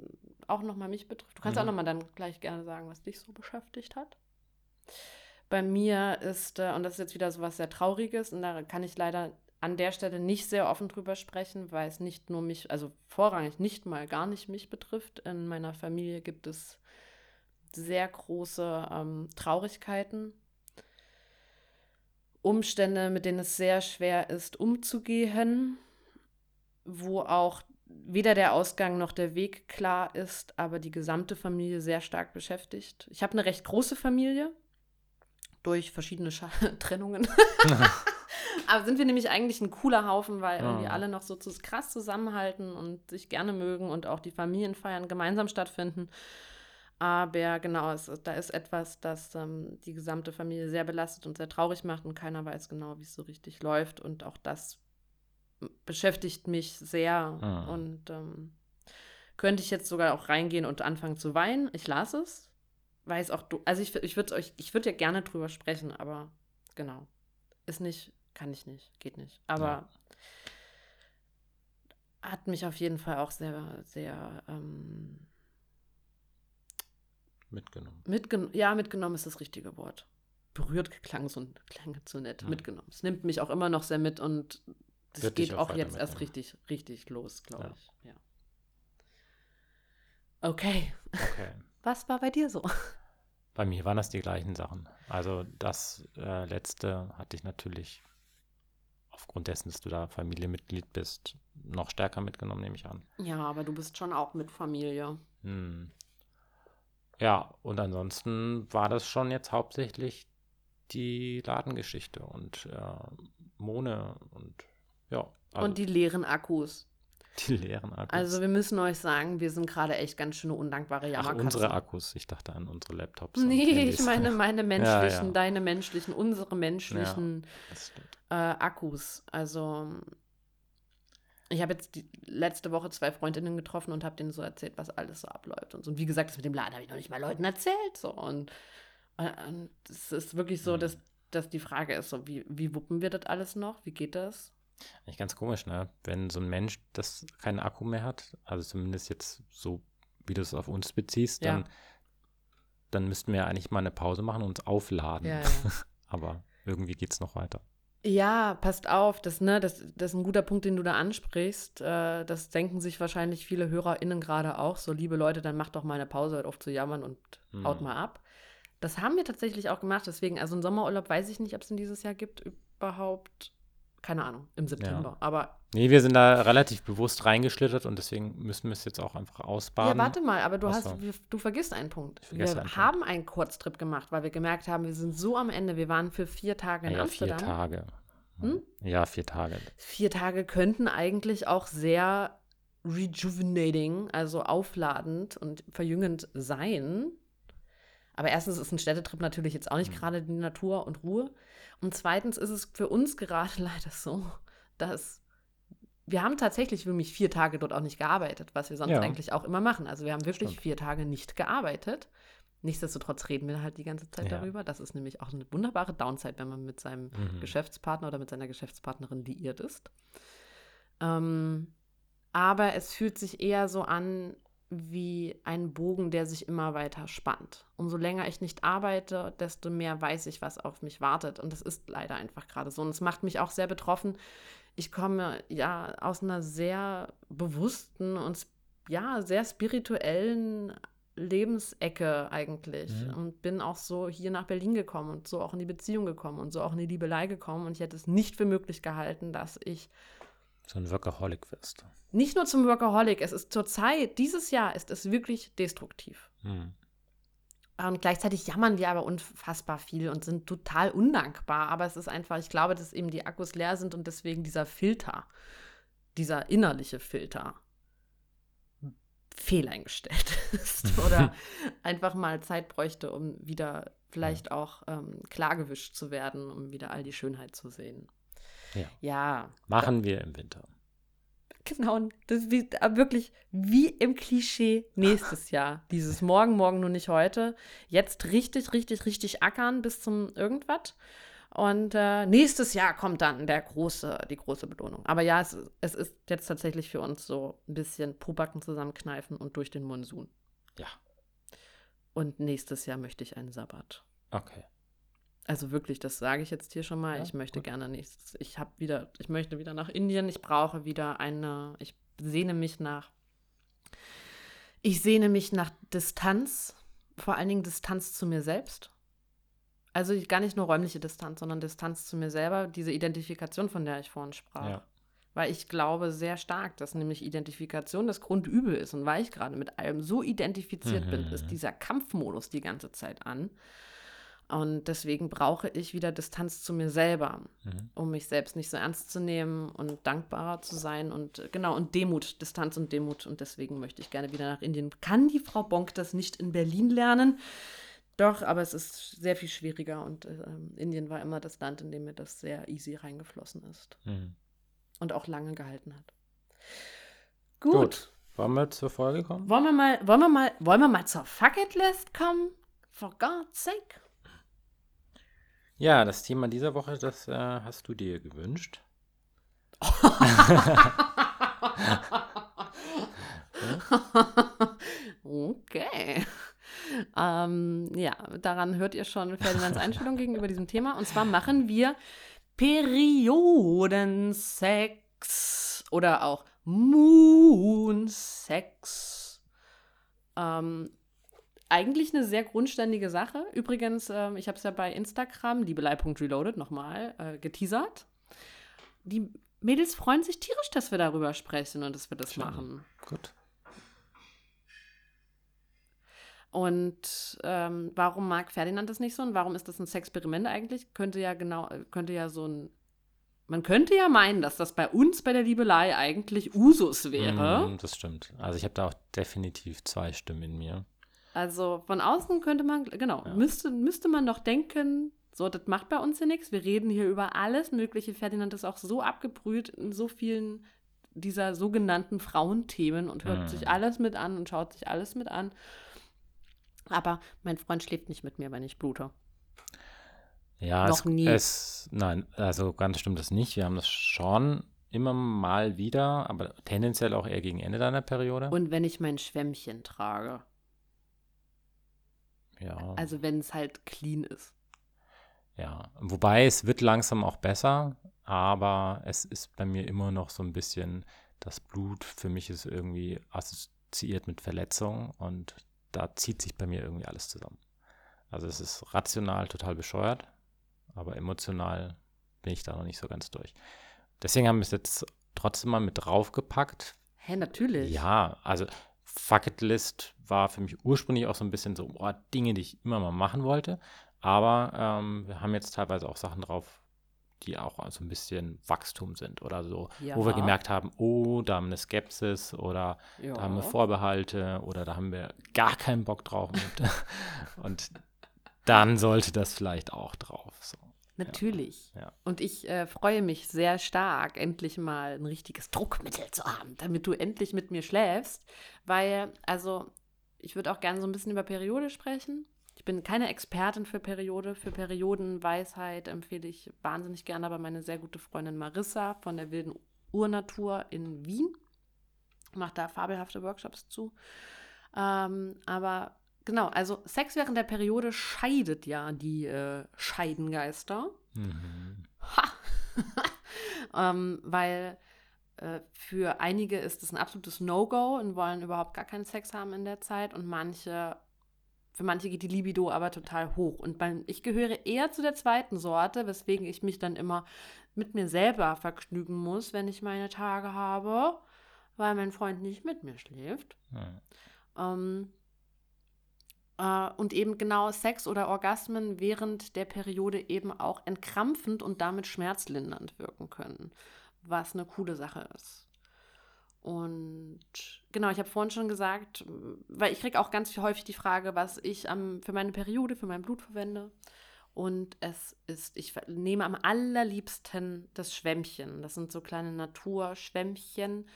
auch nochmal mich betrifft. Du kannst mhm. auch nochmal dann gleich gerne sagen, was dich so beschäftigt hat. Bei mir ist, äh, und das ist jetzt wieder so was sehr Trauriges, und da kann ich leider an der Stelle nicht sehr offen drüber sprechen, weil es nicht nur mich, also vorrangig nicht mal gar nicht mich betrifft. In meiner Familie gibt es sehr große ähm, Traurigkeiten, Umstände, mit denen es sehr schwer ist, umzugehen, wo auch weder der Ausgang noch der Weg klar ist, aber die gesamte Familie sehr stark beschäftigt. Ich habe eine recht große Familie durch verschiedene Sch Trennungen. Aber sind wir nämlich eigentlich ein cooler Haufen, weil irgendwie ja. alle noch so krass zusammenhalten und sich gerne mögen und auch die Familienfeiern gemeinsam stattfinden. Aber genau, es, da ist etwas, das ähm, die gesamte Familie sehr belastet und sehr traurig macht und keiner weiß genau, wie es so richtig läuft. Und auch das beschäftigt mich sehr. Ah. Und ähm, könnte ich jetzt sogar auch reingehen und anfangen zu weinen. Ich lasse es. Weiß auch du. Also ich, ich würde euch, ich würde ja gerne drüber sprechen, aber genau. Ist nicht kann ich nicht, geht nicht. Aber ja. hat mich auf jeden Fall auch sehr, sehr ähm, mitgenommen. Mitgen ja, mitgenommen ist das richtige Wort. Berührt klang so, klang so nett. Ja. Mitgenommen. Es nimmt mich auch immer noch sehr mit und es geht auch, auch jetzt erst richtig, richtig los, glaube ja. ich. Ja. Okay. Okay. Was war bei dir so? Bei mir waren das die gleichen Sachen. Also das äh, letzte hatte ich natürlich aufgrund dessen, dass du da Familienmitglied bist, noch stärker mitgenommen, nehme ich an. Ja, aber du bist schon auch mit Familie. Hm. Ja, und ansonsten war das schon jetzt hauptsächlich die Ladengeschichte und äh, Mone und ja. Also und die leeren Akkus. Die leeren Akkus. Also wir müssen euch sagen, wir sind gerade echt ganz schöne undankbare Jammerkatzen. Ach, unsere Akkus. Ich dachte an unsere Laptops. Nee, ich meine meine menschlichen, ja, ja. deine menschlichen, unsere menschlichen ja, äh, Akkus. Also ich habe jetzt die letzte Woche zwei Freundinnen getroffen und habe denen so erzählt, was alles so abläuft und so. Und wie gesagt, das mit dem Laden habe ich noch nicht mal Leuten erzählt. So. Und es ist wirklich so, mhm. dass, dass die Frage ist, so, wie, wie wuppen wir das alles noch? Wie geht das? Eigentlich ganz komisch, ne? Wenn so ein Mensch das keinen Akku mehr hat, also zumindest jetzt so, wie du es auf uns beziehst, dann, ja. dann müssten wir eigentlich mal eine Pause machen und uns aufladen. Ja, ja. Aber irgendwie geht es noch weiter. Ja, passt auf, das, ne, das, das ist ein guter Punkt, den du da ansprichst. Äh, das denken sich wahrscheinlich viele HörerInnen gerade auch. So, liebe Leute, dann macht doch mal eine Pause, hört auf zu jammern und hm. haut mal ab. Das haben wir tatsächlich auch gemacht. Deswegen, also einen Sommerurlaub weiß ich nicht, ob es in dieses Jahr gibt überhaupt keine Ahnung, im September. Ja. Aber. Nee, wir sind da relativ bewusst reingeschlittert und deswegen müssen wir es jetzt auch einfach ausbaden. Ja, warte mal, aber du hast, du vergisst einen Punkt. Wir einen haben Punkt. einen Kurztrip gemacht, weil wir gemerkt haben, wir sind so am Ende. Wir waren für vier Tage in ja, Amsterdam. Vier Tage. Hm? Ja, vier Tage. Vier Tage könnten eigentlich auch sehr rejuvenating, also aufladend und verjüngend sein. Aber erstens ist ein Städtetrip natürlich jetzt auch nicht mhm. gerade die Natur und Ruhe. Und zweitens ist es für uns gerade leider so, dass wir haben tatsächlich für mich vier Tage dort auch nicht gearbeitet, was wir sonst ja. eigentlich auch immer machen. Also wir haben wirklich Stimmt. vier Tage nicht gearbeitet. Nichtsdestotrotz reden wir halt die ganze Zeit ja. darüber. Das ist nämlich auch eine wunderbare Downside, wenn man mit seinem mhm. Geschäftspartner oder mit seiner Geschäftspartnerin liiert ist. Ähm, aber es fühlt sich eher so an, wie ein Bogen, der sich immer weiter spannt. Umso länger ich nicht arbeite, desto mehr weiß ich, was auf mich wartet. Und das ist leider einfach gerade so. Und es macht mich auch sehr betroffen. Ich komme ja aus einer sehr bewussten und ja, sehr spirituellen Lebensecke eigentlich mhm. und bin auch so hier nach Berlin gekommen und so auch in die Beziehung gekommen und so auch in die Liebelei gekommen und ich hätte es nicht für möglich gehalten, dass ich so ein Workaholic wirst. Nicht nur zum Workaholic, es ist zurzeit, dieses Jahr ist es wirklich destruktiv. Hm. Und gleichzeitig jammern wir aber unfassbar viel und sind total undankbar. Aber es ist einfach, ich glaube, dass eben die Akkus leer sind und deswegen dieser Filter, dieser innerliche Filter fehleingestellt ist oder einfach mal Zeit bräuchte, um wieder vielleicht auch ähm, klargewischt zu werden, um wieder all die Schönheit zu sehen. Ja. ja. Machen wir im Winter. Genau, das wie, äh, wirklich wie im Klischee nächstes Jahr. Dieses Morgen, morgen nur nicht heute. Jetzt richtig, richtig, richtig ackern bis zum irgendwas. Und äh, nächstes Jahr kommt dann der große, die große Belohnung. Aber ja, es, es ist jetzt tatsächlich für uns so ein bisschen Pobacken zusammenkneifen und durch den Monsun. Ja. Und nächstes Jahr möchte ich einen Sabbat. Okay. Also wirklich, das sage ich jetzt hier schon mal. Ja, ich möchte gut. gerne nächstes. Ich habe wieder, ich möchte wieder nach Indien. Ich brauche wieder eine. Ich sehne mich nach. Ich sehne mich nach Distanz, vor allen Dingen Distanz zu mir selbst. Also gar nicht nur räumliche Distanz, sondern Distanz zu mir selber, diese Identifikation, von der ich vorhin sprach. Ja. Weil ich glaube sehr stark, dass nämlich Identifikation das Grundübel ist. Und weil ich gerade mit allem so identifiziert bin, Mhm. ist dieser Kampfmodus die ganze Zeit an. Und deswegen brauche ich wieder Distanz zu mir selber, Mhm. um mich selbst nicht so ernst zu nehmen und dankbarer zu sein. Und genau, und Demut, Distanz und Demut. Und deswegen möchte ich gerne wieder nach Indien. Kann die Frau Bonk das nicht in Berlin lernen? Doch, aber es ist sehr viel schwieriger. Und äh, Indien war immer das Land, in dem mir das sehr easy reingeflossen ist Mhm. und auch lange gehalten hat. Gut. Gut. Wollen wir zur Folge kommen? Wollen wir mal, wollen wir mal, wollen wir mal zur Fucket List kommen? For God's sake. Ja, das Thema dieser Woche, das äh, hast du dir gewünscht. okay. Ähm, ja, daran hört ihr schon Ferdinands Einstellung gegenüber diesem Thema. Und zwar machen wir Periodensex oder auch Moonsex. Ähm, eigentlich eine sehr grundständige Sache. Übrigens, ähm, ich habe es ja bei Instagram, liebelei.reloaded, nochmal äh, geteasert. Die Mädels freuen sich tierisch, dass wir darüber sprechen und dass wir das Schön. machen. Gut. Und ähm, warum mag Ferdinand das nicht so und warum ist das ein Sexperiment eigentlich? Könnte ja genau, äh, könnte ja so ein. Man könnte ja meinen, dass das bei uns bei der Liebelei eigentlich Usus wäre. Mm, das stimmt. Also ich habe da auch definitiv zwei Stimmen in mir. Also von außen könnte man, genau, Ja. müsste, müsste man doch denken, so, das macht bei uns ja nichts. Wir reden hier über alles Mögliche. Ferdinand ist auch so abgebrüht in so vielen dieser sogenannten Frauenthemen und hört Mhm. sich alles mit an und schaut sich alles mit an. Aber mein Freund schläft nicht mit mir, wenn ich blute. Ja, Noch es, nie. es nein, also ganz stimmt das nicht. Wir haben das schon immer mal wieder, aber tendenziell auch eher gegen Ende deiner Periode. Und wenn ich mein Schwämmchen trage. Ja. Also wenn es halt clean ist. Ja, wobei es wird langsam auch besser, aber es ist bei mir immer noch so ein bisschen, das Blut für mich ist irgendwie assoziiert mit Verletzung und da zieht sich bei mir irgendwie alles zusammen. Also es ist rational total bescheuert, aber emotional bin ich da noch nicht so ganz durch. Deswegen haben wir es jetzt trotzdem mal mit draufgepackt. Hä, natürlich. Ja, also Fucket List war für mich ursprünglich auch so ein bisschen so oh, Dinge, die ich immer mal machen wollte. Aber ähm, wir haben jetzt teilweise auch Sachen drauf, die auch so ein bisschen Wachstum sind oder so, wo wir Ja. gemerkt haben, oh, da haben wir eine Skepsis oder Ja. da haben wir Vorbehalte oder da haben wir gar keinen Bock drauf. Und, und dann sollte das vielleicht auch drauf. So. Natürlich. Ja. Und ich äh, freue mich sehr stark, endlich mal ein richtiges Druckmittel zu haben, damit du endlich mit mir schläfst. Weil, also, ich würde auch gerne so ein bisschen über Periode sprechen. Ich bin keine Expertin für Periode. Für Periodenweisheit empfehle ich wahnsinnig gerne aber meine sehr gute Freundin Marissa von der Wilden Urnatur in Wien. Macht da fabelhafte Workshops zu. Ähm, aber genau, also Sex während der Periode scheidet ja die äh, Scheidengeister. Mhm. Ha! ähm, weil äh, für einige ist es ein absolutes No-Go und wollen überhaupt gar keinen Sex haben in der Zeit und manche, für manche geht die Libido aber total hoch. Und beim, ich gehöre eher zu der zweiten Sorte, weswegen ich mich dann immer mit mir selber vergnügen muss, wenn ich meine Tage habe, weil mein Freund nicht mit mir schläft. Ja. Ähm, äh, und eben genau Sex oder Orgasmen während der Periode eben auch entkrampfend und damit schmerzlindernd wirken können, was eine coole Sache ist. Und genau, ich habe vorhin schon gesagt, weil ich kriege auch ganz häufig die Frage, was ich am, für meine Periode, für mein Blut verwende. Und es ist, ich nehme am allerliebsten das Schwämmchen. Das sind so kleine Naturschwämmchen,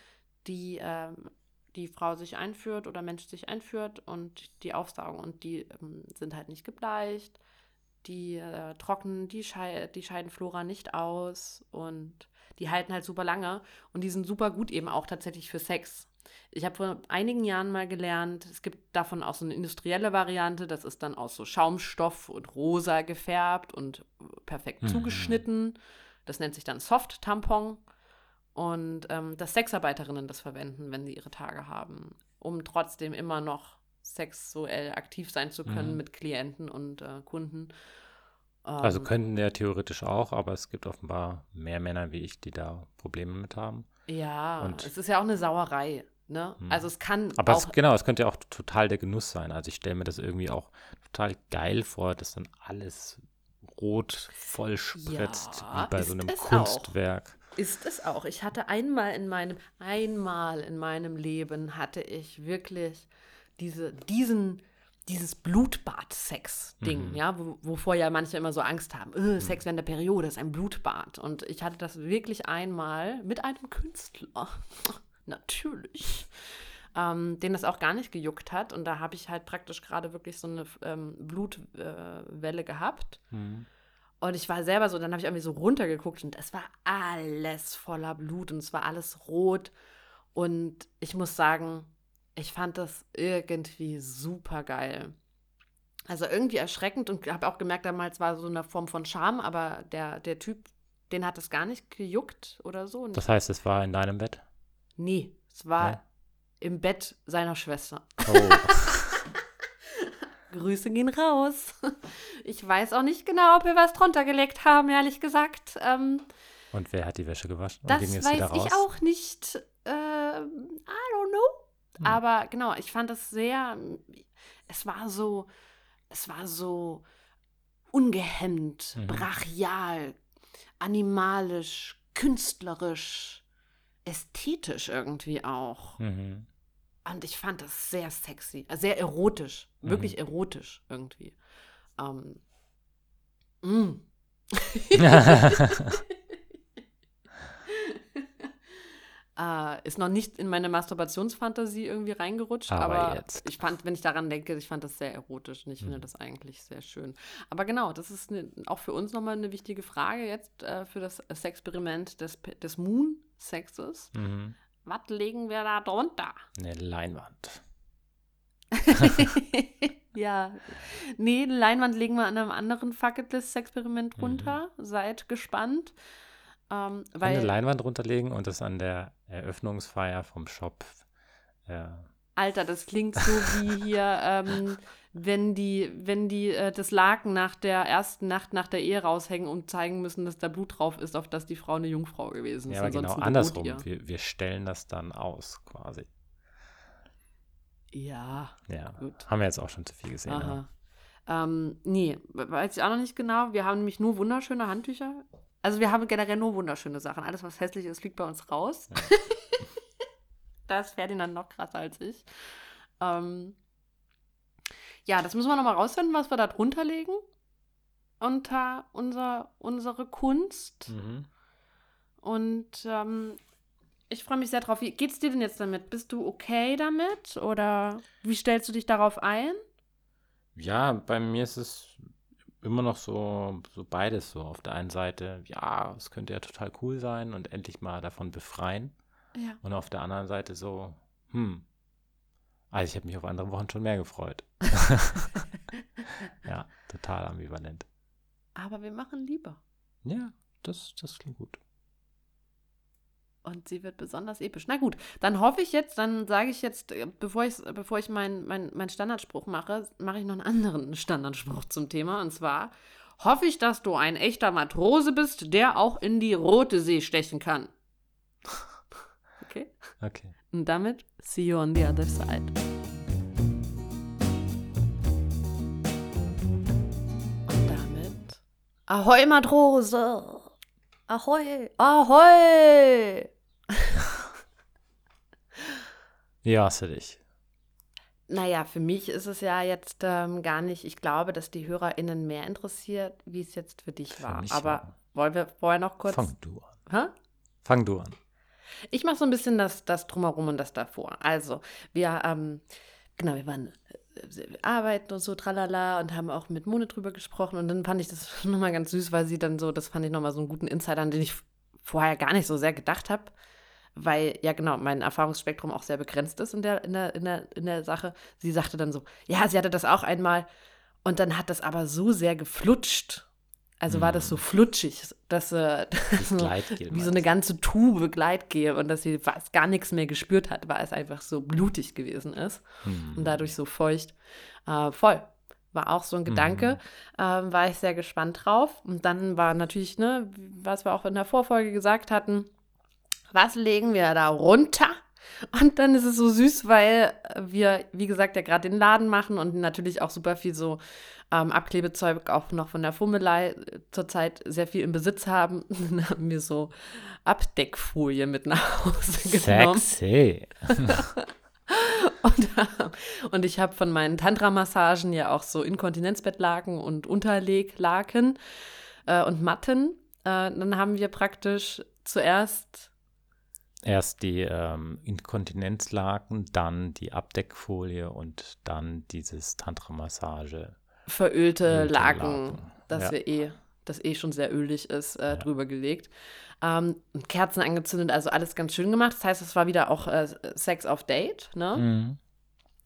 die ähm, die Frau sich einführt oder Mensch sich einführt und die aufsaugen. Und die ähm, sind halt nicht gebleicht, die äh, trocknen die, Schei die Scheidenflora nicht aus und die halten halt super lange und die sind super gut eben auch tatsächlich für Sex. Ich habe vor einigen Jahren mal gelernt, es gibt davon auch so eine industrielle Variante, das ist dann aus so Schaumstoff und rosa gefärbt und perfekt mhm. zugeschnitten. Das nennt sich dann Soft-Tampon. Und ähm, dass Sexarbeiterinnen das verwenden, wenn sie ihre Tage haben, um trotzdem immer noch sexuell aktiv sein zu können mhm. mit Klienten und äh, Kunden. also ähm, könnten ja theoretisch auch, aber es gibt offenbar mehr Männer wie ich, die da Probleme mit haben. Ja, und es ist ja auch eine Sauerei. Ne? Hm. Also es kann. Aber es, genau, es könnte ja auch total der Genuss sein. Also ich stelle mir das irgendwie auch total geil vor, dass dann alles rot voll spritzt, ja, wie bei so einem Kunstwerk. Auch. Ist es auch. Ich hatte einmal in meinem, einmal in meinem Leben hatte ich wirklich diese, diesen, dieses Blutbad-Sex-Ding, mhm. ja, wo, wovor ja manche immer so Angst haben. Öh, Sex während der Periode ist ein Blutbad. Und ich hatte das wirklich einmal mit einem Künstler. Natürlich. Ähm, den das auch gar nicht gejuckt hat. Und da habe ich halt praktisch gerade wirklich so eine ähm, Blutwelle äh, gehabt. Mhm. Und ich war selber so, dann habe ich irgendwie so runtergeguckt und es war alles voller Blut und es war alles rot. Und ich muss sagen, ich fand das irgendwie super geil. Also irgendwie erschreckend und habe auch gemerkt, damals war so eine Form von Scham, aber der, der Typ, den hat es gar nicht gejuckt oder so. Das heißt, es war in deinem Bett? Nee, es war ja. im Bett seiner Schwester. Oh. Grüße gehen raus. Ich weiß auch nicht genau, ob wir was drunter gelegt haben, ehrlich gesagt. Ähm, und wer hat die Wäsche gewaschen? das weiß ich auch nicht. Äh, I don't know. Hm. Aber genau, ich fand es sehr, es war so, es war so ungehemmt, mhm. brachial, animalisch, künstlerisch, ästhetisch irgendwie auch. Mhm. Und ich fand das sehr sexy, äh, sehr erotisch, mhm. wirklich erotisch irgendwie. Ähm, mm. äh, ist noch nicht in meine Masturbationsfantasie irgendwie reingerutscht, aber, aber jetzt. ich fand, wenn ich daran denke, ich fand das sehr erotisch und ich mhm. finde das eigentlich sehr schön. Aber genau, das ist eine, auch für uns nochmal eine wichtige Frage jetzt äh, für das Experiment des, des Moon-Sexes. Mhm. Was legen wir da drunter? Eine Leinwand. ja. Nee, eine Leinwand legen wir an einem anderen Fucketless-Experiment mhm. runter. Mhm. Seid gespannt. Ähm, weil, eine Leinwand runterlegen und das an der Eröffnungsfeier vom Shop. Ja. Alter, das klingt so wie hier, ähm, wenn die, wenn die äh, das Laken nach der ersten Nacht nach der Ehe raushängen und zeigen müssen, dass da Blut drauf ist, auf das die Frau eine Jungfrau gewesen ist. Ja, aber genau andersrum. Wir, wir stellen das dann aus, quasi. Ja. Ja, gut. haben wir jetzt auch schon zu viel gesehen. Aha. Ja. Ähm, nee, weiß ich auch noch nicht genau. Wir haben nämlich nur wunderschöne Handtücher. Also wir haben generell nur wunderschöne Sachen. Alles, was hässlich ist, fliegt bei uns raus. Ja. da ist Ferdinand noch krasser als ich. Ähm, ja, das müssen wir nochmal rausfinden, was wir da drunter legen. Unter unser, unsere Kunst. Mhm. Und ähm, ich freue mich sehr drauf. Wie geht's dir denn jetzt damit? Bist du okay damit? Oder wie stellst du dich darauf ein? Ja, bei mir ist es immer noch so, so beides so. Auf der einen Seite, ja, es könnte ja total cool sein und endlich mal davon befreien. Ja. Und auf der anderen Seite so, hm. Also ich habe mich auf andere Wochen schon mehr gefreut. ja, total ambivalent. Aber wir machen lieber. Ja, das, das klingt gut. Und sie wird besonders episch. Na gut, dann hoffe ich jetzt, dann sage ich jetzt, äh, bevor ich, bevor ich meinen mein, mein Standardspruch mache, mache ich noch einen anderen Standardspruch zum Thema. Und zwar hoffe ich, dass du ein echter Matrose bist, der auch in die rote See stechen kann. Okay? Okay. Und damit, see you on the other side. Ahoi Matrose! Ahoi! Ahoi! Wie hast du dich? Naja, für mich ist es ja jetzt ähm, gar nicht, ich glaube, dass die HörerInnen mehr interessiert, wie es jetzt für dich für war. Aber war. wollen wir vorher noch kurz. Fang du an. Hä? Fang du an. Ich mache so ein bisschen das, das drumherum und das davor. Also, wir, ähm, genau, wir waren arbeiten und so, tralala, und haben auch mit Mone drüber gesprochen. Und dann fand ich das nochmal ganz süß, weil sie dann so, das fand ich nochmal so einen guten Insider, an den ich vorher gar nicht so sehr gedacht habe. Weil, ja, genau, mein Erfahrungsspektrum auch sehr begrenzt ist in der, in, der, in, der, in der Sache. Sie sagte dann so, ja, sie hatte das auch einmal und dann hat das aber so sehr geflutscht also war das so mhm. flutschig, dass äh, so, wie so eine ganze Tube Gleitgel und dass sie fast gar nichts mehr gespürt hat, weil es einfach so blutig gewesen ist mhm. und dadurch so feucht. Äh, voll. War auch so ein Gedanke. Mhm. Äh, war ich sehr gespannt drauf. Und dann war natürlich, ne, was wir auch in der Vorfolge gesagt hatten, was legen wir da runter? Und dann ist es so süß, weil wir, wie gesagt, ja gerade den Laden machen und natürlich auch super viel so ähm, Abklebezeug auch noch von der Fummelei zurzeit sehr viel im Besitz haben. Dann haben wir so Abdeckfolie mit nach Hause genommen. Sexy. und, und, ich habe von meinen Tantra-Massagen ja auch so Inkontinenzbettlaken und Unterleglaken äh, und Matten. Äh, dann haben wir praktisch zuerst Erst die ähm, Inkontinenzlaken, dann die Abdeckfolie und dann dieses Tantra-Massage. Verölte Laken, Laken, das ja. wir eh, das eh schon sehr ölig ist, äh, ja. drüber gelegt. Ähm, Kerzen angezündet, also alles ganz schön gemacht. Das heißt, es war wieder auch äh, Sex auf Date, ne? Mhm.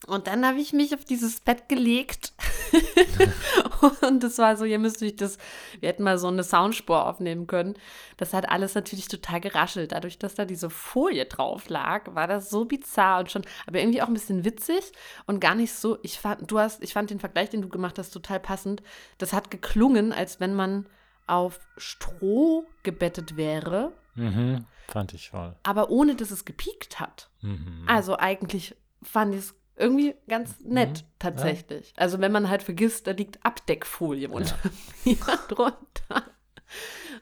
Und dann habe ich mich auf dieses Bett gelegt. und das war so, ihr müsst euch das, wir hätten mal so eine Soundspur aufnehmen können. Das hat alles natürlich total geraschelt. Dadurch, dass da diese Folie drauf lag, war das so bizarr und schon, aber irgendwie auch ein bisschen witzig und gar nicht so. Ich fand, du hast, ich fand den Vergleich, den du gemacht hast, total passend. Das hat geklungen, als wenn man auf Stroh gebettet wäre. Mhm, fand ich voll. Aber ohne, dass es gepiekt hat. Mhm. Also eigentlich fand ich es irgendwie ganz nett mhm. tatsächlich. Ja. Also wenn man halt vergisst, da liegt Abdeckfolie unter ja. drunter.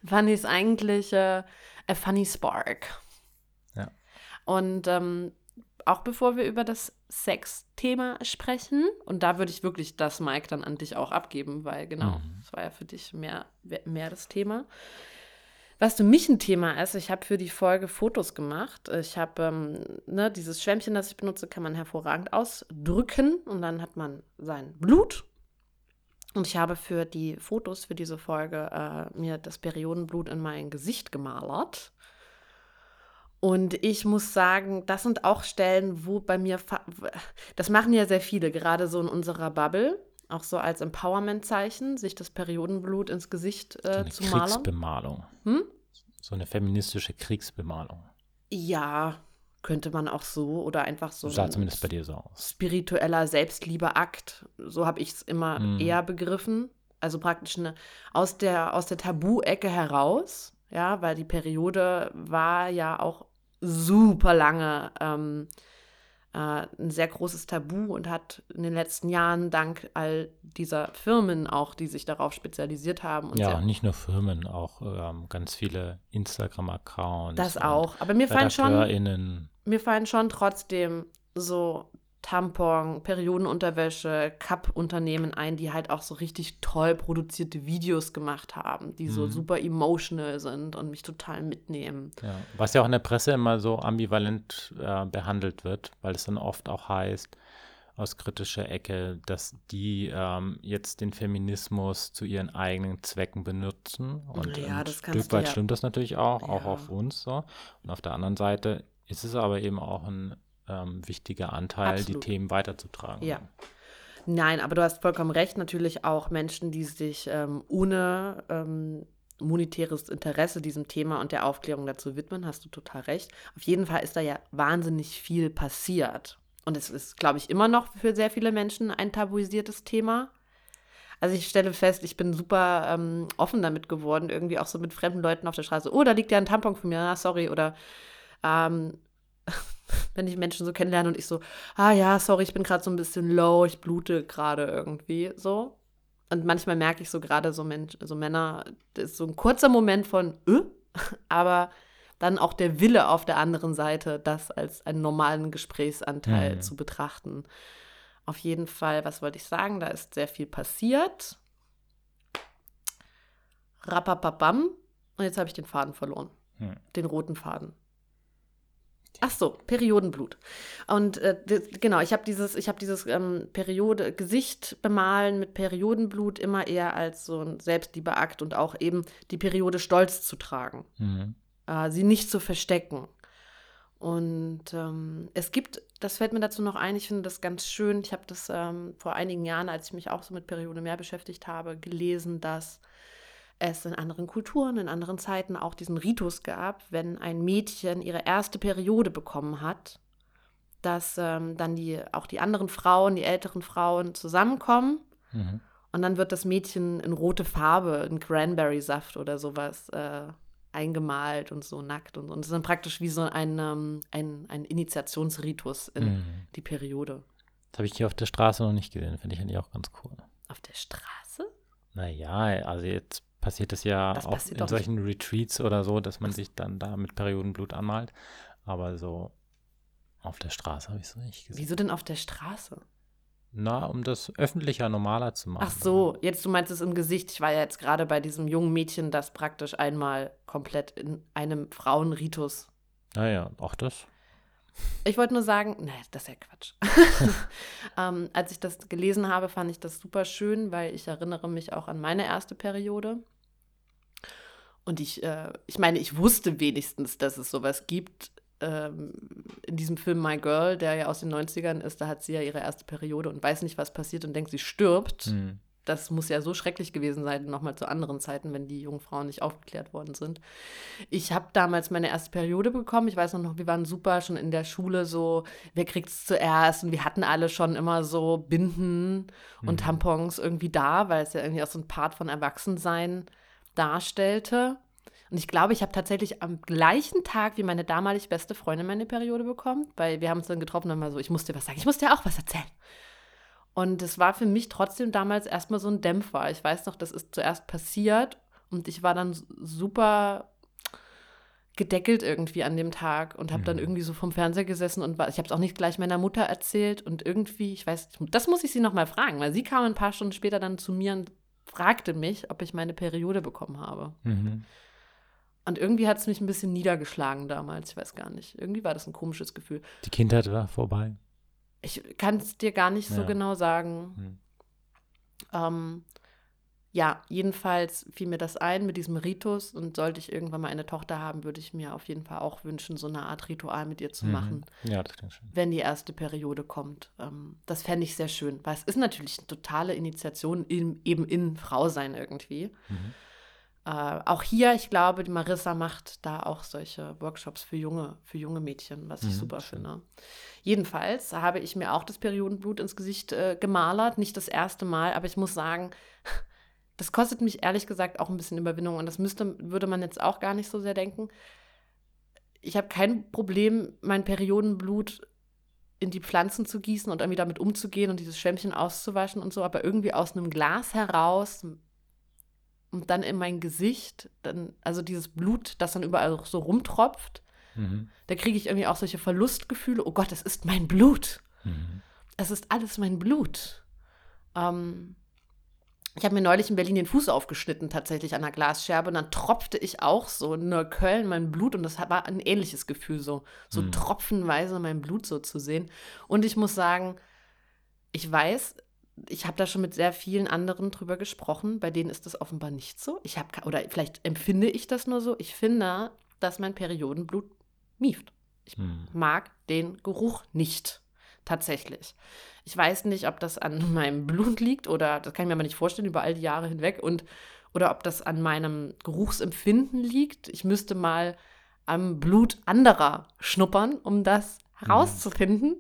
Fand ich es eigentlich äh, a funny spark. Ja. Und ähm, auch bevor wir über das Sex-Thema sprechen, und da würde ich wirklich das Mike dann an dich auch abgeben, weil genau, mhm. das war ja für dich mehr, mehr das Thema. Was für mich ein Thema ist, ich habe für die Folge Fotos gemacht. Ich habe ähm, ne, dieses Schwämmchen, das ich benutze, kann man hervorragend ausdrücken und dann hat man sein Blut. Und ich habe für die Fotos für diese Folge äh, mir das Periodenblut in mein Gesicht gemalert. Und ich muss sagen, das sind auch Stellen, wo bei mir, das machen ja sehr viele, gerade so in unserer Bubble, auch so als Empowerment-Zeichen, sich das Periodenblut ins Gesicht äh, so zu malen. Kriegsbemalung. Hm? So eine feministische Kriegsbemalung. Ja, könnte man auch so oder einfach so. Sah zumindest bei dir so aus. Spiritueller Selbstliebeakt, so habe ich es immer mm. eher begriffen. Also praktisch eine, aus der, aus der Tabu-Ecke heraus, ja, weil die Periode war ja auch super lange ähm, äh, ein sehr großes Tabu und hat in den letzten Jahren dank all dieser Firmen auch, die sich darauf spezialisiert haben. ja, nicht nur Firmen, auch ähm, ganz viele Instagram-Accounts. Das auch. Aber mir fallen schon, mir fallen schon trotzdem so Tampon, Periodenunterwäsche, Cup-Unternehmen ein, die halt auch so richtig toll produzierte Videos gemacht haben, die mhm. so super emotional sind und mich total mitnehmen. Ja, was ja auch in der Presse immer so ambivalent äh, behandelt wird, weil es dann oft auch heißt, aus kritischer Ecke, dass die ähm, jetzt den Feminismus zu ihren eigenen Zwecken benutzen. Und ja, ein Stück weit ja. stimmt das natürlich auch, auch auf uns so. Und auf der anderen Seite ist es aber eben auch ein ähm, wichtiger Anteil, Absolut. die Themen weiterzutragen. Ja. Nein, aber du hast vollkommen recht. Natürlich auch Menschen, die sich ähm, ohne ähm, monetäres Interesse diesem Thema und der Aufklärung dazu widmen, hast du total recht. Auf jeden Fall ist da ja wahnsinnig viel passiert. Und es ist, glaube ich, immer noch für sehr viele Menschen ein tabuisiertes Thema. Also ich stelle fest, ich bin super ähm, offen damit geworden, irgendwie auch so mit fremden Leuten auf der Straße. Oh, da liegt ja ein Tampon von mir, ah, sorry. Oder ähm, wenn ich Menschen so kennenlerne und ich so, ah ja, sorry, ich bin gerade so ein bisschen low, ich blute gerade irgendwie so. Und manchmal merke ich so gerade so, Mensch, so Männer, das ist so ein kurzer Moment von, äh, aber dann auch der Wille auf der anderen Seite, das als einen normalen Gesprächsanteil mhm. zu betrachten. Auf jeden Fall, was wollte ich sagen? Da ist sehr viel passiert. Rappapapam. Und jetzt habe ich den Faden verloren. Mhm. Den roten Faden. Ach so, Periodenblut. Und äh, genau, ich habe dieses, ich habe dieses ähm, Periode, Gesicht bemalen mit Periodenblut immer eher als so ein Selbstliebeakt und auch eben die Periode stolz zu tragen. Mhm. Äh, sie nicht zu verstecken. Und ähm, es gibt, das fällt mir dazu noch ein, ich finde das ganz schön. Ich habe das ähm, vor einigen Jahren, als ich mich auch so mit Periode mehr beschäftigt habe, gelesen, dass es in anderen Kulturen, in anderen Zeiten auch diesen Ritus gab, wenn ein Mädchen ihre erste Periode bekommen hat, dass ähm, dann die, auch die anderen Frauen, die älteren Frauen zusammenkommen mhm. und dann wird das Mädchen in rote Farbe, in Cranberry-Saft oder sowas äh, eingemalt und so nackt und so. Und das ist dann praktisch wie so ein, ähm, ein, ein Initiationsritus in mhm. die Periode. Das habe ich hier auf der Straße noch nicht gesehen, finde ich eigentlich auch ganz cool. Auf der Straße? Naja, also jetzt passiert das ja das auch in solchen nicht. Retreats oder so, dass man sich dann da mit Periodenblut anmalt. Aber so auf der Straße habe ich es nicht gesehen. Wieso denn auf der Straße? Na, um das öffentlicher, normaler zu machen. Ach so, jetzt du meinst es im Gesicht. Ich war ja jetzt gerade bei diesem jungen Mädchen, das praktisch einmal komplett in einem Frauenritus. Naja, auch das. Ich wollte nur sagen, nein, das ist ja Quatsch. ähm, als ich das gelesen habe, fand ich das super schön, weil ich erinnere mich auch an meine erste Periode. Und ich, äh, ich meine, ich wusste wenigstens, dass es sowas gibt ähm, in diesem Film My Girl, der ja aus den 90ern ist, da hat sie ja ihre erste Periode und weiß nicht, was passiert und denkt, sie stirbt. Mhm. Das muss ja so schrecklich gewesen sein, nochmal zu anderen Zeiten, wenn die jungen Frauen nicht aufgeklärt worden sind. Ich habe damals meine erste Periode bekommen. Ich weiß noch, wir waren super schon in der Schule so, wer kriegt es zuerst? Und wir hatten alle schon immer so Binden mhm. und Tampons irgendwie da, weil es ja irgendwie auch so ein Part von Erwachsensein darstellte. Und ich glaube, ich habe tatsächlich am gleichen Tag wie meine damalig beste Freundin meine Periode bekommen, weil wir haben uns dann getroffen und mal so, ich muss dir was sagen, ich muss dir auch was erzählen. Und es war für mich trotzdem damals erstmal so ein Dämpfer. Ich weiß noch, das ist zuerst passiert und ich war dann super gedeckelt irgendwie an dem Tag und habe mhm. dann irgendwie so vom Fernseher gesessen und war, ich habe es auch nicht gleich meiner Mutter erzählt und irgendwie, ich weiß, das muss ich sie nochmal fragen, weil sie kam ein paar Stunden später dann zu mir und fragte mich, ob ich meine Periode bekommen habe. Mhm. Und irgendwie hat es mich ein bisschen niedergeschlagen damals. Ich weiß gar nicht. Irgendwie war das ein komisches Gefühl. Die Kindheit war vorbei. Ich kann es dir gar nicht ja. so genau sagen. Hm. Ähm, ja, jedenfalls fiel mir das ein mit diesem Ritus. Und sollte ich irgendwann mal eine Tochter haben, würde ich mir auf jeden Fall auch wünschen, so eine Art Ritual mit ihr zu mhm. machen. Ja, das klingt schön. Wenn die erste Periode kommt. Ähm, das fände ich sehr schön. Weil es ist natürlich eine totale Initiation in, eben in Frau sein irgendwie. Mhm. Äh, auch hier, ich glaube, die Marissa macht da auch solche Workshops für junge, für junge Mädchen, was ich mhm, super schön. finde. Jedenfalls habe ich mir auch das Periodenblut ins Gesicht äh, gemalert, nicht das erste Mal, aber ich muss sagen, das kostet mich ehrlich gesagt auch ein bisschen Überwindung und das müsste, würde man jetzt auch gar nicht so sehr denken. Ich habe kein Problem, mein Periodenblut in die Pflanzen zu gießen und irgendwie damit umzugehen und dieses Schwämmchen auszuwaschen und so, aber irgendwie aus einem Glas heraus und dann in mein Gesicht, dann, also dieses Blut, das dann überall so rumtropft, mhm. da kriege ich irgendwie auch solche Verlustgefühle. Oh Gott, es ist mein Blut. Mhm. Es ist alles mein Blut. Ähm, ich habe mir neulich in Berlin den Fuß aufgeschnitten, tatsächlich an einer Glasscherbe. Und dann tropfte ich auch so in Neukölln mein Blut. Und das war ein ähnliches Gefühl, so, so mhm. tropfenweise mein Blut so zu sehen. Und ich muss sagen, ich weiß, ich habe da schon mit sehr vielen anderen drüber gesprochen, bei denen ist das offenbar nicht so. Ich habe oder vielleicht empfinde ich das nur so. Ich finde, dass mein Periodenblut mieft. Ich hm. mag den Geruch nicht tatsächlich. Ich weiß nicht, ob das an meinem Blut liegt oder das kann ich mir aber nicht vorstellen über all die Jahre hinweg und oder ob das an meinem Geruchsempfinden liegt. Ich müsste mal am Blut anderer schnuppern, um das hm. herauszufinden.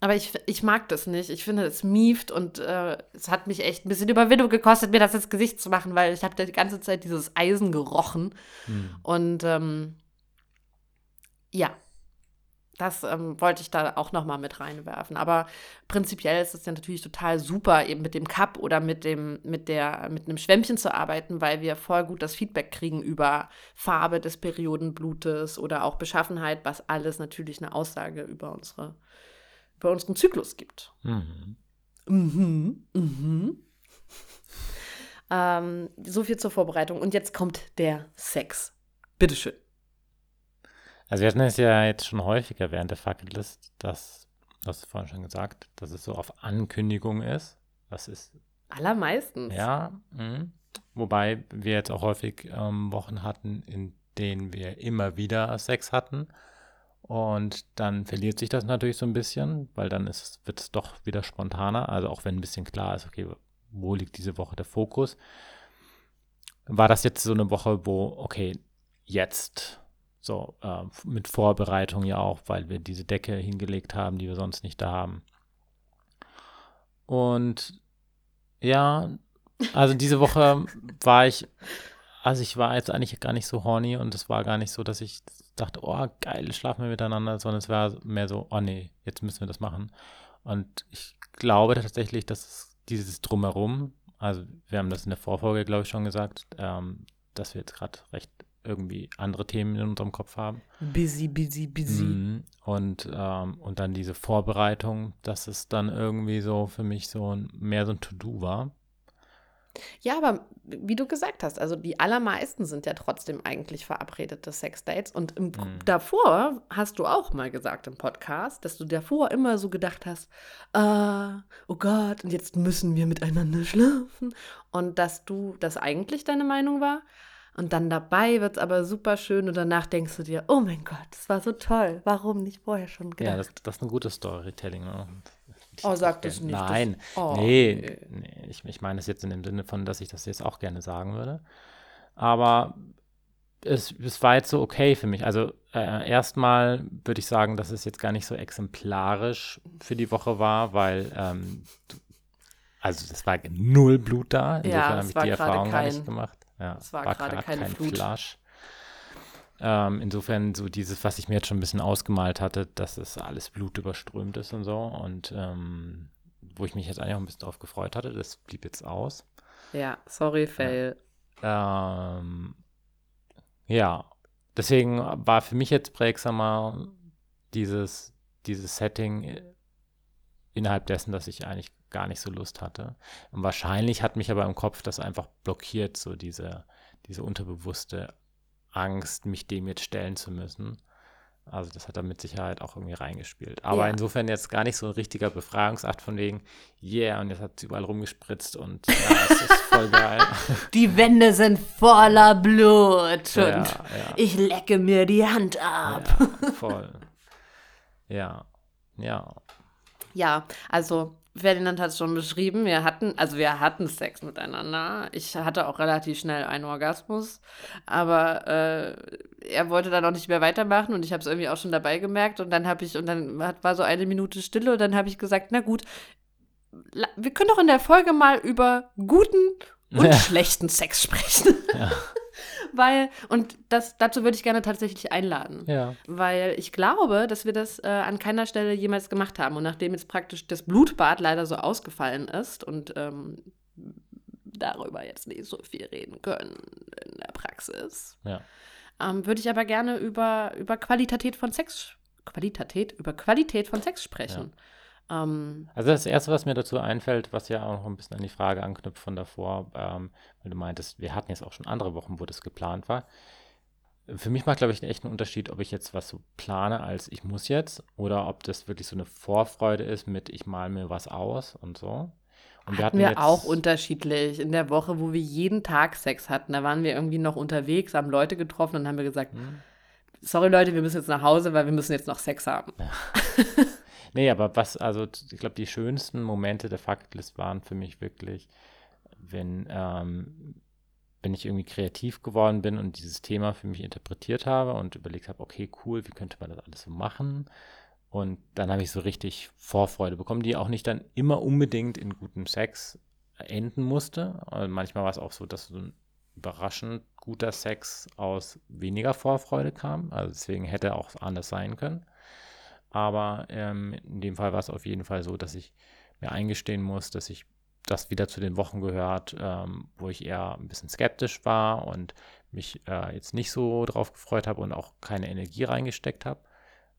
Aber ich, ich mag das nicht. Ich finde, es mieft und äh, es hat mich echt ein bisschen Überwindung gekostet, mir das ins Gesicht zu machen, weil ich habe die ganze Zeit dieses Eisen gerochen. Hm. Und ähm, ja, das ähm, wollte ich da auch noch mal mit reinwerfen. Aber prinzipiell ist es ja natürlich total super, eben mit dem Cup oder mit dem, mit der, mit einem Schwämmchen zu arbeiten, weil wir voll gut das Feedback kriegen über Farbe des Periodenblutes oder auch Beschaffenheit, was alles natürlich eine Aussage über unsere bei unseren Zyklus gibt. Mhm. Mhm. Mhm. ähm, so viel zur Vorbereitung. Und jetzt kommt der Sex. Bitteschön. Also wir hatten es ja jetzt schon häufiger während der Fucketlist, dass, du hast vorhin schon gesagt, dass es so auf Ankündigung ist. Das ist Allermeistens. Ja, mh. wobei wir jetzt auch häufig ähm, Wochen hatten, in denen wir immer wieder Sex hatten. Und dann verliert sich das natürlich so ein bisschen, weil dann wird es doch wieder spontaner. Also auch wenn ein bisschen klar ist, okay, wo liegt diese Woche der Fokus. War das jetzt so eine Woche, wo, okay, jetzt so äh, mit Vorbereitung ja auch, weil wir diese Decke hingelegt haben, die wir sonst nicht da haben. Und ja, also diese Woche war ich, also ich war jetzt eigentlich gar nicht so horny und es war gar nicht so, dass ich dachte, oh geil, schlafen wir miteinander, sondern es war mehr so, oh nee, jetzt müssen wir das machen. Und ich glaube tatsächlich, dass dieses Drumherum, also wir haben das in der Vorfolge, glaube ich, schon gesagt, ähm, dass wir jetzt gerade recht irgendwie andere Themen in unserem Kopf haben. Busy, busy, busy. Mhm. Und, ähm, und dann diese Vorbereitung, dass es dann irgendwie so für mich so ein, mehr so ein To-Do war. Ja, aber wie du gesagt hast, also die allermeisten sind ja trotzdem eigentlich verabredete Sexdates. Und im, mhm. davor hast du auch mal gesagt im Podcast, dass du davor immer so gedacht hast, ah, oh Gott, und jetzt müssen wir miteinander schlafen. Und dass du, das eigentlich deine Meinung war, und dann dabei wird es aber super schön und danach denkst du dir, oh mein Gott, das war so toll. Warum nicht vorher schon gedacht? Ja, das, das ist ein gutes Storytelling. Ne? Oh, sag das nicht. Nein, das, oh, nee, nee, ich, ich meine es jetzt in dem Sinne von, dass ich das jetzt auch gerne sagen würde. Aber es, es war jetzt so okay für mich. Also äh, erstmal würde ich sagen, dass es jetzt gar nicht so exemplarisch für die Woche war, weil ähm, also es war null Blut da. Insofern ja, habe ich die Erfahrung gar nicht gemacht. Ja, es war, war gerade keine kein Flut. Flash. Ähm, insofern so dieses, was ich mir jetzt schon ein bisschen ausgemalt hatte, dass es alles blutüberströmt ist und so. Und ähm, wo ich mich jetzt eigentlich auch ein bisschen drauf gefreut hatte, das blieb jetzt aus. Ja, sorry, Fail. Ja, ähm, ja. deswegen war für mich jetzt prägsamer dieses, dieses Setting innerhalb dessen, dass ich eigentlich gar nicht so Lust hatte. Und wahrscheinlich hat mich aber im Kopf das einfach blockiert, so diese, diese unterbewusste Angst, mich dem jetzt stellen zu müssen. Also das hat da mit Sicherheit auch irgendwie reingespielt. Aber ja. insofern jetzt gar nicht so ein richtiger Befragungsakt von wegen, yeah, und jetzt hat sie überall rumgespritzt und ja, es ist voll geil. Die Wände sind voller Blut und ja. ich lecke mir die Hand ab. Voll. Ja, ja. Ja, also Ferdinand hat es schon beschrieben, wir hatten, also wir hatten Sex miteinander. Ich hatte auch relativ schnell einen Orgasmus, aber äh, er wollte dann auch nicht mehr weitermachen und ich habe es irgendwie auch schon dabei gemerkt und dann habe ich, und dann war so eine Minute Stille und dann habe ich gesagt, na gut, wir können doch in der Folge mal über guten und ja. schlechten Sex sprechen. Ja. weil, und das, dazu würde ich gerne tatsächlich einladen. Ja. Weil ich glaube, dass wir das äh, an keiner Stelle jemals gemacht haben. Und nachdem jetzt praktisch das Blutbad leider so ausgefallen ist und ähm, darüber jetzt nicht so viel reden können in der Praxis, ja. ähm, würde ich aber gerne über, über Qualität von Sex, Qualität, über Qualität von Sex sprechen. Ja. Ähm, also das Erste, was mir dazu einfällt, was ja auch noch ein bisschen an die Frage anknüpft von davor, ähm, weil du meintest, wir hatten jetzt auch schon andere Wochen, wo das geplant war. Für mich macht, glaube ich, echt einen Unterschied, ob ich jetzt was so plane als ich muss jetzt oder ob das wirklich so eine Vorfreude ist mit ich mal mir was aus und so. Und wir hatten, hatten wir auch unterschiedlich. In der Woche, wo wir jeden Tag Sex hatten, da waren wir irgendwie noch unterwegs, haben Leute getroffen und haben wir gesagt, hm. sorry Leute, wir müssen jetzt nach Hause, weil wir müssen jetzt noch Sex haben. Ja. Nee, aber was, also ich glaube, die schönsten Momente der Faktlist waren für mich wirklich, wenn, ähm, wenn ich irgendwie kreativ geworden bin und dieses Thema für mich interpretiert habe und überlegt habe, okay, cool, wie könnte man das alles so machen? Und dann habe ich so richtig Vorfreude bekommen, die auch nicht dann immer unbedingt in gutem Sex enden musste. Also manchmal war es auch so, dass so ein überraschend guter Sex aus weniger Vorfreude kam. Also deswegen hätte auch anders sein können. Aber ähm, in dem Fall war es auf jeden Fall so, dass ich mir eingestehen muss, dass ich das wieder zu den Wochen gehört, ähm, wo ich eher ein bisschen skeptisch war und mich äh, jetzt nicht so drauf gefreut habe und auch keine Energie reingesteckt habe.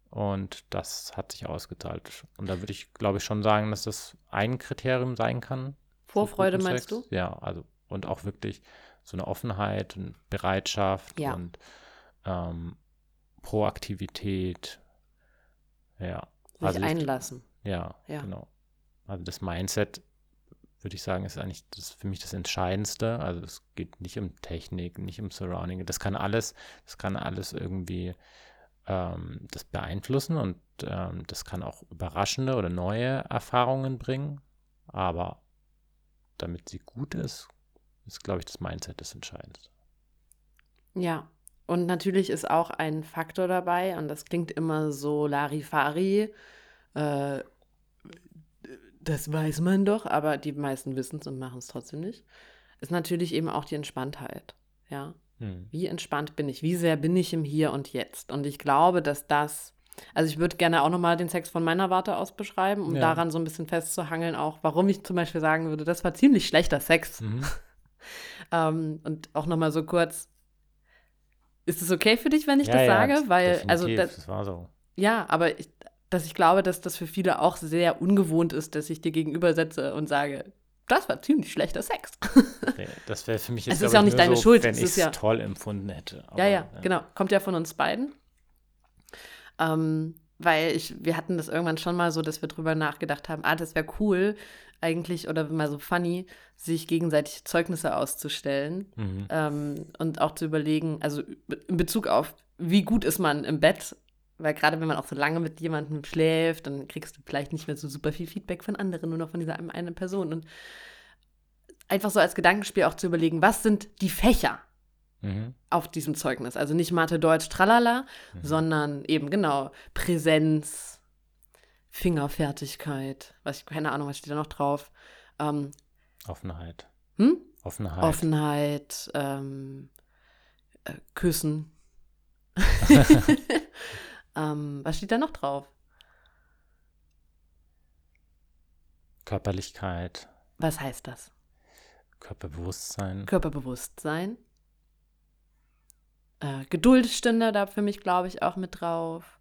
Und das hat sich ausgezahlt. Und da würde ich, glaube ich, schon sagen, dass das ein Kriterium sein kann. Vorfreude meinst du? Ja, also und auch wirklich so eine Offenheit und Bereitschaft ja. und ähm, Proaktivität. Ja. Sich also einlassen. Ich, ja, ja, genau. Also das Mindset, würde ich sagen, ist eigentlich das für mich das Entscheidendste. Also es geht nicht um Technik, nicht um Surrounding. Das kann alles, das kann alles irgendwie ähm, das beeinflussen und ähm, das kann auch überraschende oder neue Erfahrungen bringen. Aber damit sie gut ist, ist, glaube ich, das Mindset das Entscheidendste. Ja, und natürlich ist auch ein Faktor dabei, und das klingt immer so Larifari, äh, das weiß man doch, aber die meisten wissen es und machen es trotzdem nicht, ist natürlich eben auch die Entspanntheit. Ja. Hm. Wie entspannt bin ich? Wie sehr bin ich im Hier und Jetzt? Und ich glaube, dass das, also ich würde gerne auch nochmal den Sex von meiner Warte aus beschreiben, um ja. daran so ein bisschen festzuhangeln, auch warum ich zum Beispiel sagen würde, das war ziemlich schlechter Sex. Mhm. ähm, und auch nochmal so kurz, ist es okay für dich, wenn ich ja, das ja, sage? Weil, also das, das, war so. Ja, aber ich, dass ich glaube, dass das für viele auch sehr ungewohnt ist, dass ich dir gegenüber setze und sage, das war ziemlich schlechter Sex. das wäre für mich jetzt es ist ja auch nicht deine so, Schuld, wenn ich es ja, toll empfunden hätte. Aber, ja, ja, ja, genau. Kommt ja von uns beiden. Ähm, weil ich, wir hatten das irgendwann schon mal so, dass wir drüber nachgedacht haben, ah, das wäre cool, eigentlich oder mal so funny, sich gegenseitig Zeugnisse auszustellen mhm. ähm, und auch zu überlegen, also in Bezug auf, wie gut ist man im Bett, weil gerade wenn man auch so lange mit jemandem schläft, dann kriegst du vielleicht nicht mehr so super viel Feedback von anderen, nur noch von dieser einen Person. Und einfach so als Gedankenspiel auch zu überlegen, was sind die Fächer mhm. auf diesem Zeugnis? Also nicht Mathe, Deutsch, tralala, mhm. sondern eben genau Präsenz, Fingerfertigkeit, was ich, keine Ahnung, was steht da noch drauf? Ähm, Offenheit. Hm? Offenheit. Offenheit, ähm, äh, Küssen. ähm, was steht da noch drauf? Körperlichkeit. Was heißt das? Körperbewusstsein. Körperbewusstsein. Äh, Geduld stünde da für mich, glaube ich, auch mit drauf.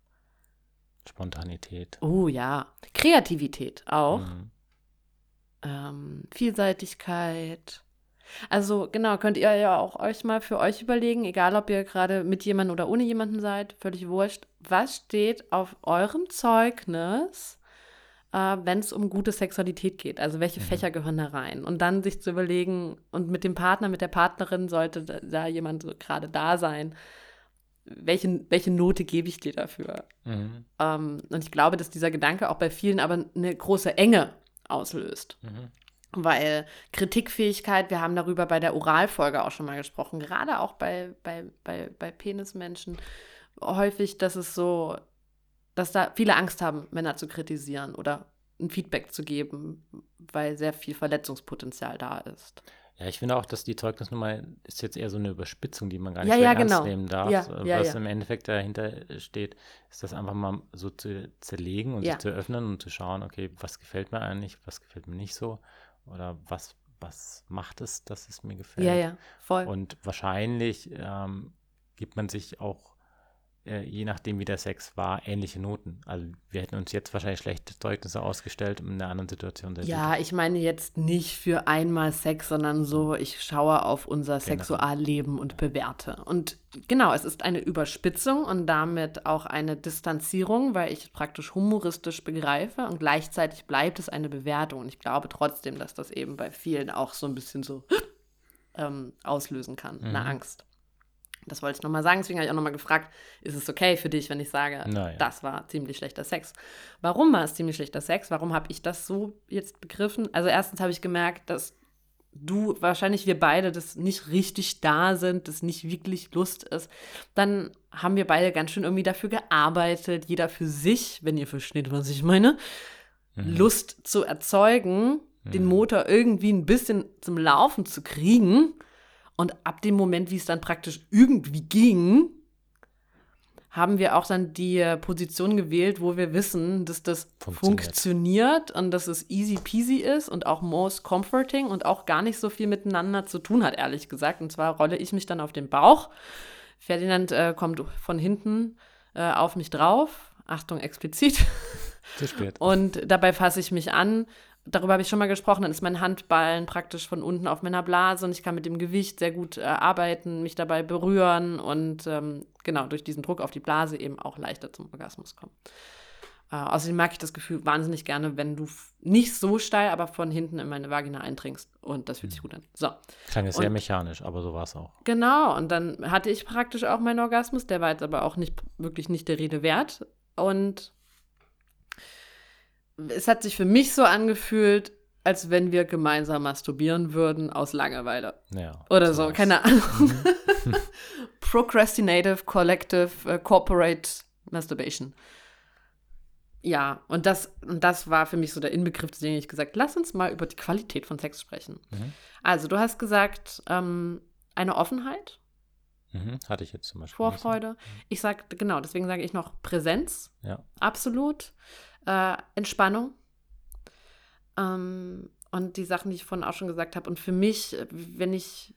Spontanität. Oh ja. Kreativität auch. Mhm. Ähm, Vielseitigkeit. Also genau, könnt ihr ja auch euch mal für euch überlegen, egal ob ihr gerade mit jemandem oder ohne jemanden seid, völlig wurscht, was steht auf eurem Zeugnis, äh, wenn es um gute Sexualität geht? Also welche mhm. Fächer gehören da rein? Und dann sich zu überlegen, und mit dem Partner, mit der Partnerin sollte da jemand so gerade da sein, welche, welche Note gebe ich dir dafür? Mhm. Ähm, und ich glaube, dass dieser Gedanke auch bei vielen aber eine große Enge auslöst. Mhm. Weil Kritikfähigkeit, wir haben darüber bei der Oralfolge auch schon mal gesprochen, gerade auch bei, bei, bei, bei Penismenschen, häufig, dass es so, dass da viele Angst haben, Männer zu kritisieren oder ein Feedback zu geben, weil sehr viel Verletzungspotenzial da ist. Ja, ich finde auch, dass die Zeugnisnummer ist jetzt eher so eine Überspitzung, die man gar nicht ja, ja, ernst genau. nehmen darf. Ja, Was im Endeffekt dahinter steht, ist das einfach mal so zu zerlegen und sich zu öffnen und zu schauen, okay, was gefällt mir eigentlich, was gefällt mir nicht so oder was, was macht es, dass es mir gefällt. Ja, ja, voll. Und wahrscheinlich ähm, gibt man sich auch äh, je nachdem, wie der Sex war, ähnliche Noten. Also wir hätten uns jetzt wahrscheinlich schlechte Zeugnisse ausgestellt in einer anderen Situation. Ja, ich meine jetzt nicht für einmal Sex, sondern so, ich schaue auf unser Generell. Sexualleben und bewerte. Und genau, es ist eine Überspitzung und damit auch eine Distanzierung, weil ich praktisch humoristisch begreife und gleichzeitig bleibt es eine Bewertung. Und ich glaube trotzdem, dass das eben bei vielen auch so ein bisschen so ähm, auslösen kann, mhm. eine Angst. Das wollte ich nochmal sagen. Deswegen habe ich auch nochmal gefragt, ist es okay für dich, wenn ich sage, naja. das war ziemlich schlechter Sex? Warum war es ziemlich schlechter Sex? Warum habe ich das so jetzt begriffen? Also erstens habe ich gemerkt, dass du, wahrscheinlich wir beide, das nicht richtig da sind, das nicht wirklich Lust ist. Dann haben wir beide ganz schön irgendwie dafür gearbeitet, jeder für sich, wenn ihr versteht, was ich meine, mhm. Lust zu erzeugen, mhm. den Motor irgendwie ein bisschen zum Laufen zu kriegen und ab dem Moment, wie es dann praktisch irgendwie ging, haben wir auch dann die Position gewählt, wo wir wissen, dass das funktioniert, funktioniert und dass es easy peasy ist und auch most comforting und auch gar nicht so viel miteinander zu tun hat, ehrlich gesagt. Und zwar rolle ich mich dann auf den Bauch. Ferdinand äh, kommt von hinten äh, auf mich drauf. Achtung, explizit. Zu spät. Und dabei fasse ich mich an darüber habe ich schon mal gesprochen, dann ist mein Handballen praktisch von unten auf meiner Blase und ich kann mit dem Gewicht sehr gut äh, arbeiten, mich dabei berühren und ähm, genau durch diesen Druck auf die Blase eben auch leichter zum Orgasmus kommen. Äh, außerdem mag ich das Gefühl wahnsinnig gerne, wenn du nicht so steil, aber von hinten in meine Vagina eindringst. Und das fühlt sich gut an. So. Klang jetzt sehr mechanisch, aber so war es auch. Genau. Und dann hatte ich praktisch auch meinen Orgasmus. Der war jetzt aber auch nicht wirklich nicht der Rede wert. Und es hat sich für mich so angefühlt, als wenn wir gemeinsam masturbieren würden aus Langeweile. Ja, Oder so, keine Ahnung. Mhm. Procrastinative, Collective, uh, Corporate Masturbation. Ja, und das, und das war für mich so der Inbegriff, den ich gesagt lass uns mal über die Qualität von Sex sprechen. Mhm. Also, du hast gesagt, ähm, eine Offenheit. Mhm, hatte ich jetzt zum Beispiel. Vorfreude. Ich sage, genau, deswegen sage ich noch Präsenz. Ja. Absolut. Äh, Entspannung. Ähm, und die Sachen, die ich vorhin auch schon gesagt habe. Und für mich, wenn ich.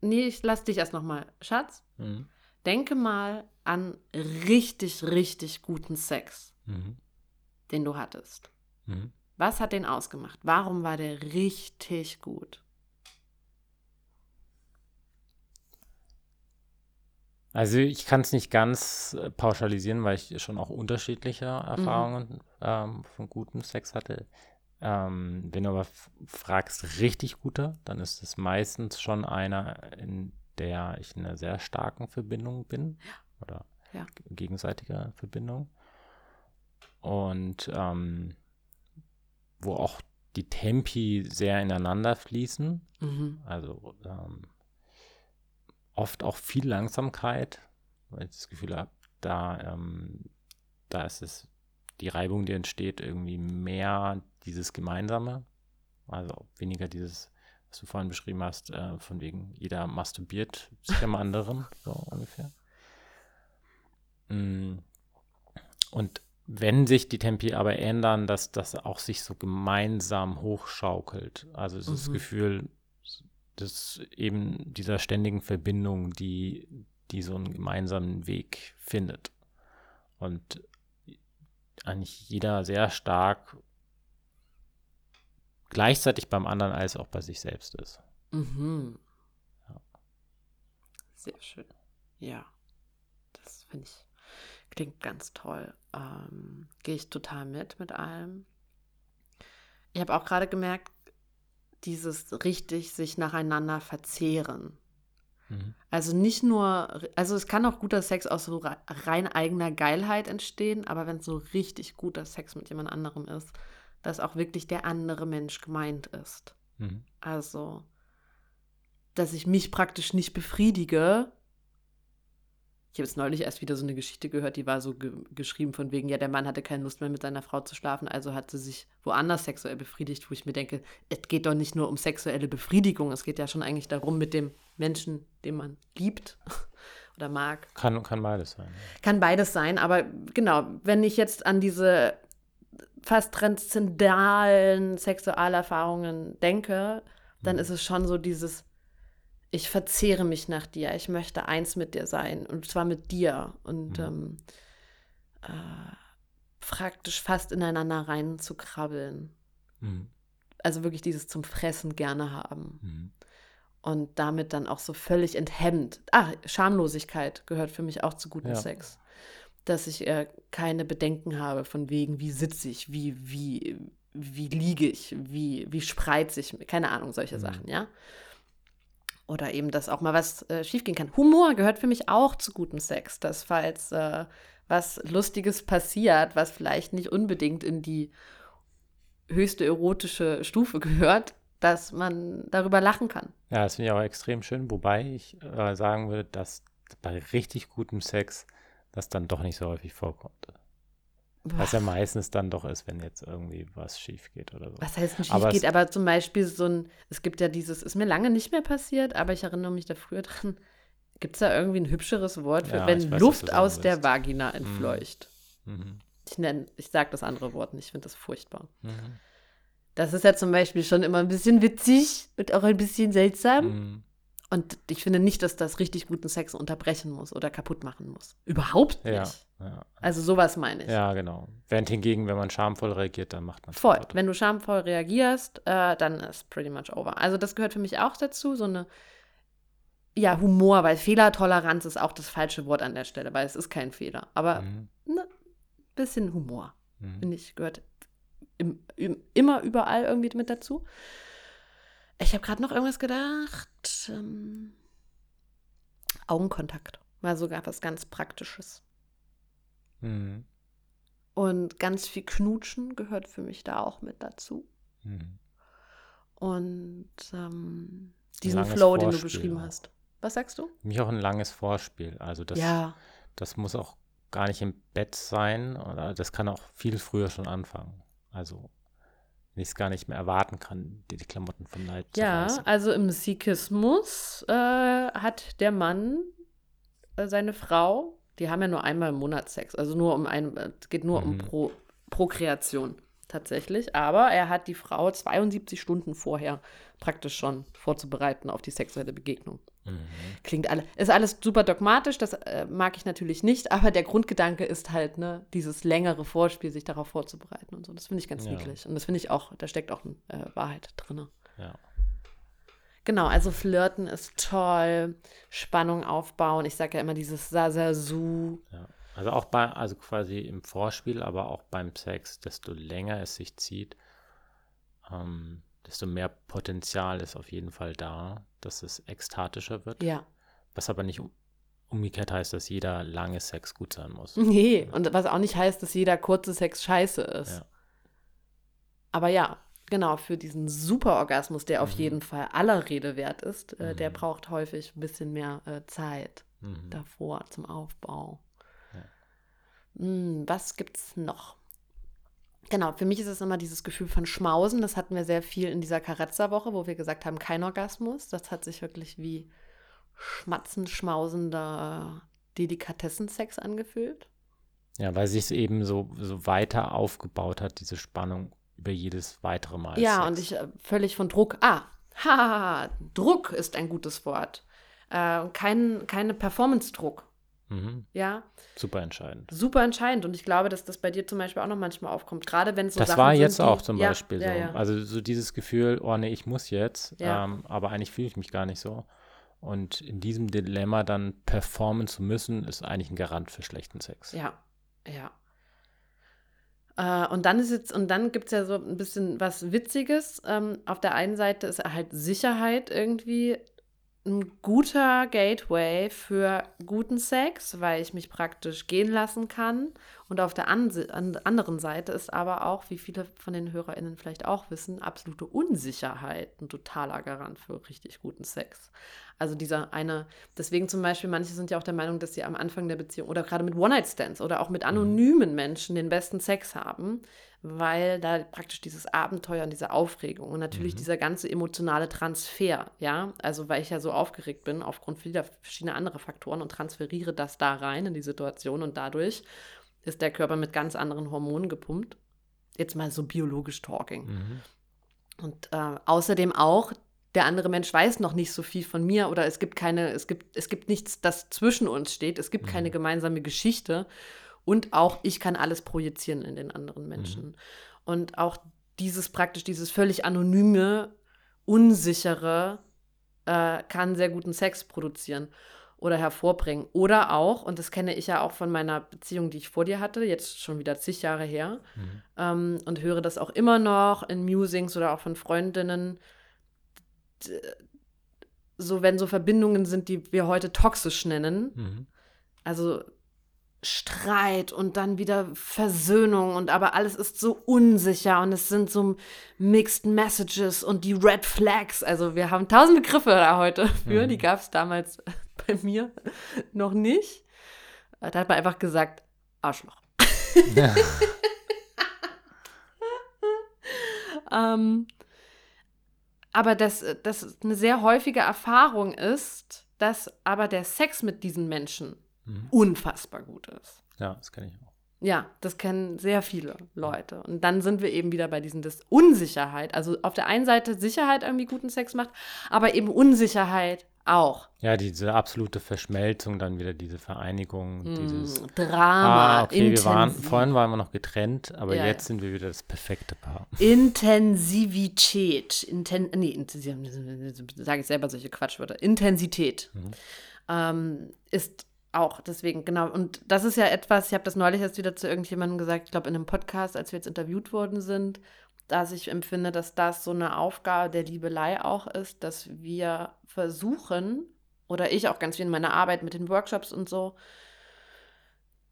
Nee, ich lass dich erst nochmal. Schatz, mhm. denke mal an richtig, richtig guten Sex, mhm. den du hattest. Mhm. Was hat den ausgemacht? Warum war der richtig gut? Also ich kann es nicht ganz äh, pauschalisieren, weil ich schon auch unterschiedliche Erfahrungen mhm. ähm, von gutem Sex hatte. Ähm, wenn du aber fragst, richtig guter, dann ist es meistens schon einer, in der ich in einer sehr starken Verbindung bin. Ja. Oder ja. gegenseitiger Verbindung. Und ähm, wo auch die Tempi sehr ineinander fließen. Mhm. Also ähm, oft auch viel Langsamkeit, weil ich das Gefühl habe, da, ähm, da ist es die Reibung, die entsteht, irgendwie mehr dieses Gemeinsame, also weniger dieses, was du vorhin beschrieben hast, äh, von wegen jeder masturbiert sich am anderen, so ungefähr. Mm. Und wenn sich die Tempi aber ändern, dass das auch sich so gemeinsam hochschaukelt, also mhm. das Gefühl, des eben dieser ständigen Verbindung, die, die so einen gemeinsamen Weg findet. Und eigentlich jeder sehr stark gleichzeitig beim anderen als auch bei sich selbst ist. Mhm. Ja. Sehr schön. Ja, das finde ich, klingt ganz toll. Ähm, Gehe ich total mit mit allem. Ich habe auch gerade gemerkt, dieses richtig sich nacheinander verzehren. Mhm. Also nicht nur, also es kann auch guter Sex aus so rein eigener Geilheit entstehen, aber wenn es so richtig guter Sex mit jemand anderem ist, dass auch wirklich der andere Mensch gemeint ist. Mhm. Also, dass ich mich praktisch nicht befriedige, ich habe jetzt neulich erst wieder so eine Geschichte gehört, die war so ge geschrieben von wegen, ja, der Mann hatte keine Lust mehr mit seiner Frau zu schlafen, also hat sie sich woanders sexuell befriedigt, wo ich mir denke, es geht doch nicht nur um sexuelle Befriedigung, es geht ja schon eigentlich darum, mit dem Menschen, den man liebt oder mag. Kann, kann beides sein. Kann beides sein, aber genau, wenn ich jetzt an diese fast transzendalen Sexualerfahrungen denke, dann mhm. ist es schon so dieses ich verzehre mich nach dir, ich möchte eins mit dir sein und zwar mit dir und mhm. ähm, äh, praktisch fast ineinander rein zu krabbeln. Mhm. Also wirklich dieses zum Fressen gerne haben. Mhm. Und damit dann auch so völlig enthemmt. Ah, Schamlosigkeit gehört für mich auch zu gutem ja. Sex. Dass ich äh, keine Bedenken habe von wegen, wie sitze ich, wie, wie, wie liege ich, wie, wie spreiz ich, keine Ahnung, solche mhm. Sachen, ja. Oder eben, dass auch mal was äh, schiefgehen kann. Humor gehört für mich auch zu gutem Sex, dass falls äh, was Lustiges passiert, was vielleicht nicht unbedingt in die höchste erotische Stufe gehört, dass man darüber lachen kann. Ja, das finde ich auch extrem schön, wobei ich äh, sagen würde, dass bei richtig gutem Sex das dann doch nicht so häufig vorkommt. Was ja meistens dann doch ist, wenn jetzt irgendwie was schief geht oder so. Was heißt denn schief aber geht? Aber zum Beispiel so ein, es gibt ja dieses, ist mir lange nicht mehr passiert, aber ich erinnere mich da früher dran. Gibt es da irgendwie ein hübscheres Wort für, ja, wenn weiß, Luft aus der willst. Vagina mhm. entfleucht? Mhm. Ich nenne, ich sage das andere Wort nicht, ich finde das furchtbar. Mhm. Das ist ja zum Beispiel schon immer ein bisschen witzig und auch ein bisschen seltsam. Mhm. Und ich finde nicht, dass das richtig guten Sex unterbrechen muss oder kaputt machen muss. Überhaupt nicht. Ja, ja. Also sowas meine ich. Ja, genau. Während hingegen, wenn man schamvoll reagiert, dann macht man Voll. Wenn du schamvoll reagierst, äh, dann ist pretty much over. Also das gehört für mich auch dazu, so eine ja, Humor, weil Fehlertoleranz ist auch das falsche Wort an der Stelle, weil es ist kein Fehler. Aber ein mhm. ne, bisschen Humor, mhm. finde ich, gehört im, im, immer überall irgendwie mit dazu. Ich habe gerade noch irgendwas gedacht. Ähm, Augenkontakt war sogar was ganz Praktisches. Mhm. Und ganz viel Knutschen gehört für mich da auch mit dazu. Mhm. Und ähm, diesen Flow, Vorspiel den du beschrieben auch. hast. Was sagst du? Mich auch ein langes Vorspiel. Also das, ja. das muss auch gar nicht im Bett sein. Oder das kann auch viel früher schon anfangen. Also wenn ich es gar nicht mehr erwarten kann, die, die Klamotten vom Leib zu Ja, also im Sikhismus äh, hat der Mann äh, seine Frau, die haben ja nur einmal im Monat Sex, also nur um ein, es geht nur mhm. um Pro, Prokreation tatsächlich, aber er hat die Frau 72 Stunden vorher praktisch schon vorzubereiten auf die sexuelle Begegnung. Mhm. Klingt alle, ist alles super dogmatisch, das äh, mag ich natürlich nicht, aber der Grundgedanke ist halt, ne, dieses längere Vorspiel, sich darauf vorzubereiten und so. Das finde ich ganz ja. niedlich. Und das finde ich auch, da steckt auch äh, Wahrheit drin. Ja. Genau, also Flirten ist toll, Spannung aufbauen. Ich sage ja immer dieses Sasasu. Ja. Also auch bei, also quasi im Vorspiel, aber auch beim Sex, desto länger es sich zieht, ähm, desto mehr Potenzial ist auf jeden Fall da, dass es ekstatischer wird. Ja. Was aber nicht umgekehrt heißt, dass jeder lange Sex gut sein muss. Nee, und was auch nicht heißt, dass jeder kurze Sex scheiße ist. Ja. Aber ja, genau, für diesen Superorgasmus, der auf mhm. jeden Fall aller Rede wert ist, äh, mhm. der braucht häufig ein bisschen mehr äh, Zeit mhm. davor zum Aufbau. Ja. Hm, was gibt's noch? Genau, für mich ist es immer dieses Gefühl von Schmausen. Das hatten wir sehr viel in dieser Carezza-Woche, wo wir gesagt haben, kein Orgasmus. Das hat sich wirklich wie schmatzend schmausender Delikatessensex angefühlt. Ja, weil sich es eben so, so weiter aufgebaut hat, diese Spannung über jedes weitere Mal. Ja, Sex. und ich äh, völlig von Druck. Ah, haha, Druck ist ein gutes Wort. Äh, kein, keine Performance-Druck. Mhm. Ja. Super entscheidend. Super entscheidend. Und ich glaube, dass das bei dir zum Beispiel auch noch manchmal aufkommt. Gerade wenn es so Das Sachen war jetzt sind, auch zum Beispiel ja, so. Ja, ja. Also so dieses Gefühl, oh nee, ich muss jetzt, ähm, aber eigentlich fühle ich mich gar nicht so. Und in diesem Dilemma dann performen zu müssen, ist eigentlich ein Garant für schlechten Sex. Ja, ja. Äh, und dann ist jetzt, und dann gibt es ja so ein bisschen was Witziges. Ähm, auf der einen Seite ist halt Sicherheit irgendwie ein guter Gateway für guten Sex, weil ich mich praktisch gehen lassen kann. Und auf der an anderen Seite ist aber auch, wie viele von den HörerInnen vielleicht auch wissen, absolute Unsicherheit ein totaler Garant für richtig guten Sex. Also dieser eine, deswegen zum Beispiel, manche sind ja auch der Meinung, dass sie am Anfang der Beziehung oder gerade mit One-Night-Stands oder auch mit anonymen Menschen den besten Sex haben, weil da praktisch dieses Abenteuer und diese Aufregung und natürlich mhm. dieser ganze emotionale Transfer, ja, also weil ich ja so aufgeregt bin aufgrund vieler verschiedener anderer Faktoren und transferiere das da rein in die Situation und dadurch ist der Körper mit ganz anderen Hormonen gepumpt. Jetzt mal so biologisch talking. Mhm. Und äh, außerdem auch, der andere Mensch weiß noch nicht so viel von mir oder es gibt keine, es gibt, es gibt nichts, das zwischen uns steht, es gibt mhm. keine gemeinsame Geschichte. Und auch ich kann alles projizieren in den anderen Menschen. Mhm. Und auch dieses praktisch, dieses völlig anonyme, unsichere äh, kann sehr guten Sex produzieren oder hervorbringen. Oder auch, und das kenne ich ja auch von meiner Beziehung, die ich vor dir hatte, jetzt schon wieder zig Jahre her, mhm. ähm, und höre das auch immer noch in Musings oder auch von Freundinnen, so wenn so Verbindungen sind, die wir heute toxisch nennen, mhm. also Streit und dann wieder Versöhnung und aber alles ist so unsicher und es sind so Mixed Messages und die Red Flags. Also wir haben tausend Begriffe da heute für, mhm. die gab es damals bei mir noch nicht. Da hat man einfach gesagt, Arschloch. Ja. ähm, aber dass das eine sehr häufige Erfahrung ist, dass aber der Sex mit diesen Menschen mhm. unfassbar gut ist. Ja, das kenne ich auch. Ja, das kennen sehr viele Leute. Und dann sind wir eben wieder bei diesen das Unsicherheit. Also auf der einen Seite Sicherheit irgendwie guten Sex macht, aber eben Unsicherheit Auch. Ja, diese absolute Verschmelzung, dann wieder diese Vereinigung, Mm, dieses Drama. Ah, okay, wir waren, intensiv. vorhin waren wir noch getrennt, aber Ja, jetzt ja. sind wir wieder das perfekte Paar. Intensivität. Inten nee, sage ich selber solche Quatschwörter. Intensität ähm, ist auch deswegen, genau. Und das ist ja etwas, ich habe das neulich erst wieder zu irgendjemandem gesagt, ich glaube in einem Podcast, als wir jetzt interviewt worden sind, dass ich empfinde, dass das so eine Aufgabe der Liebelei auch ist, dass wir versuchen, oder ich auch ganz viel in meiner Arbeit mit den Workshops und so,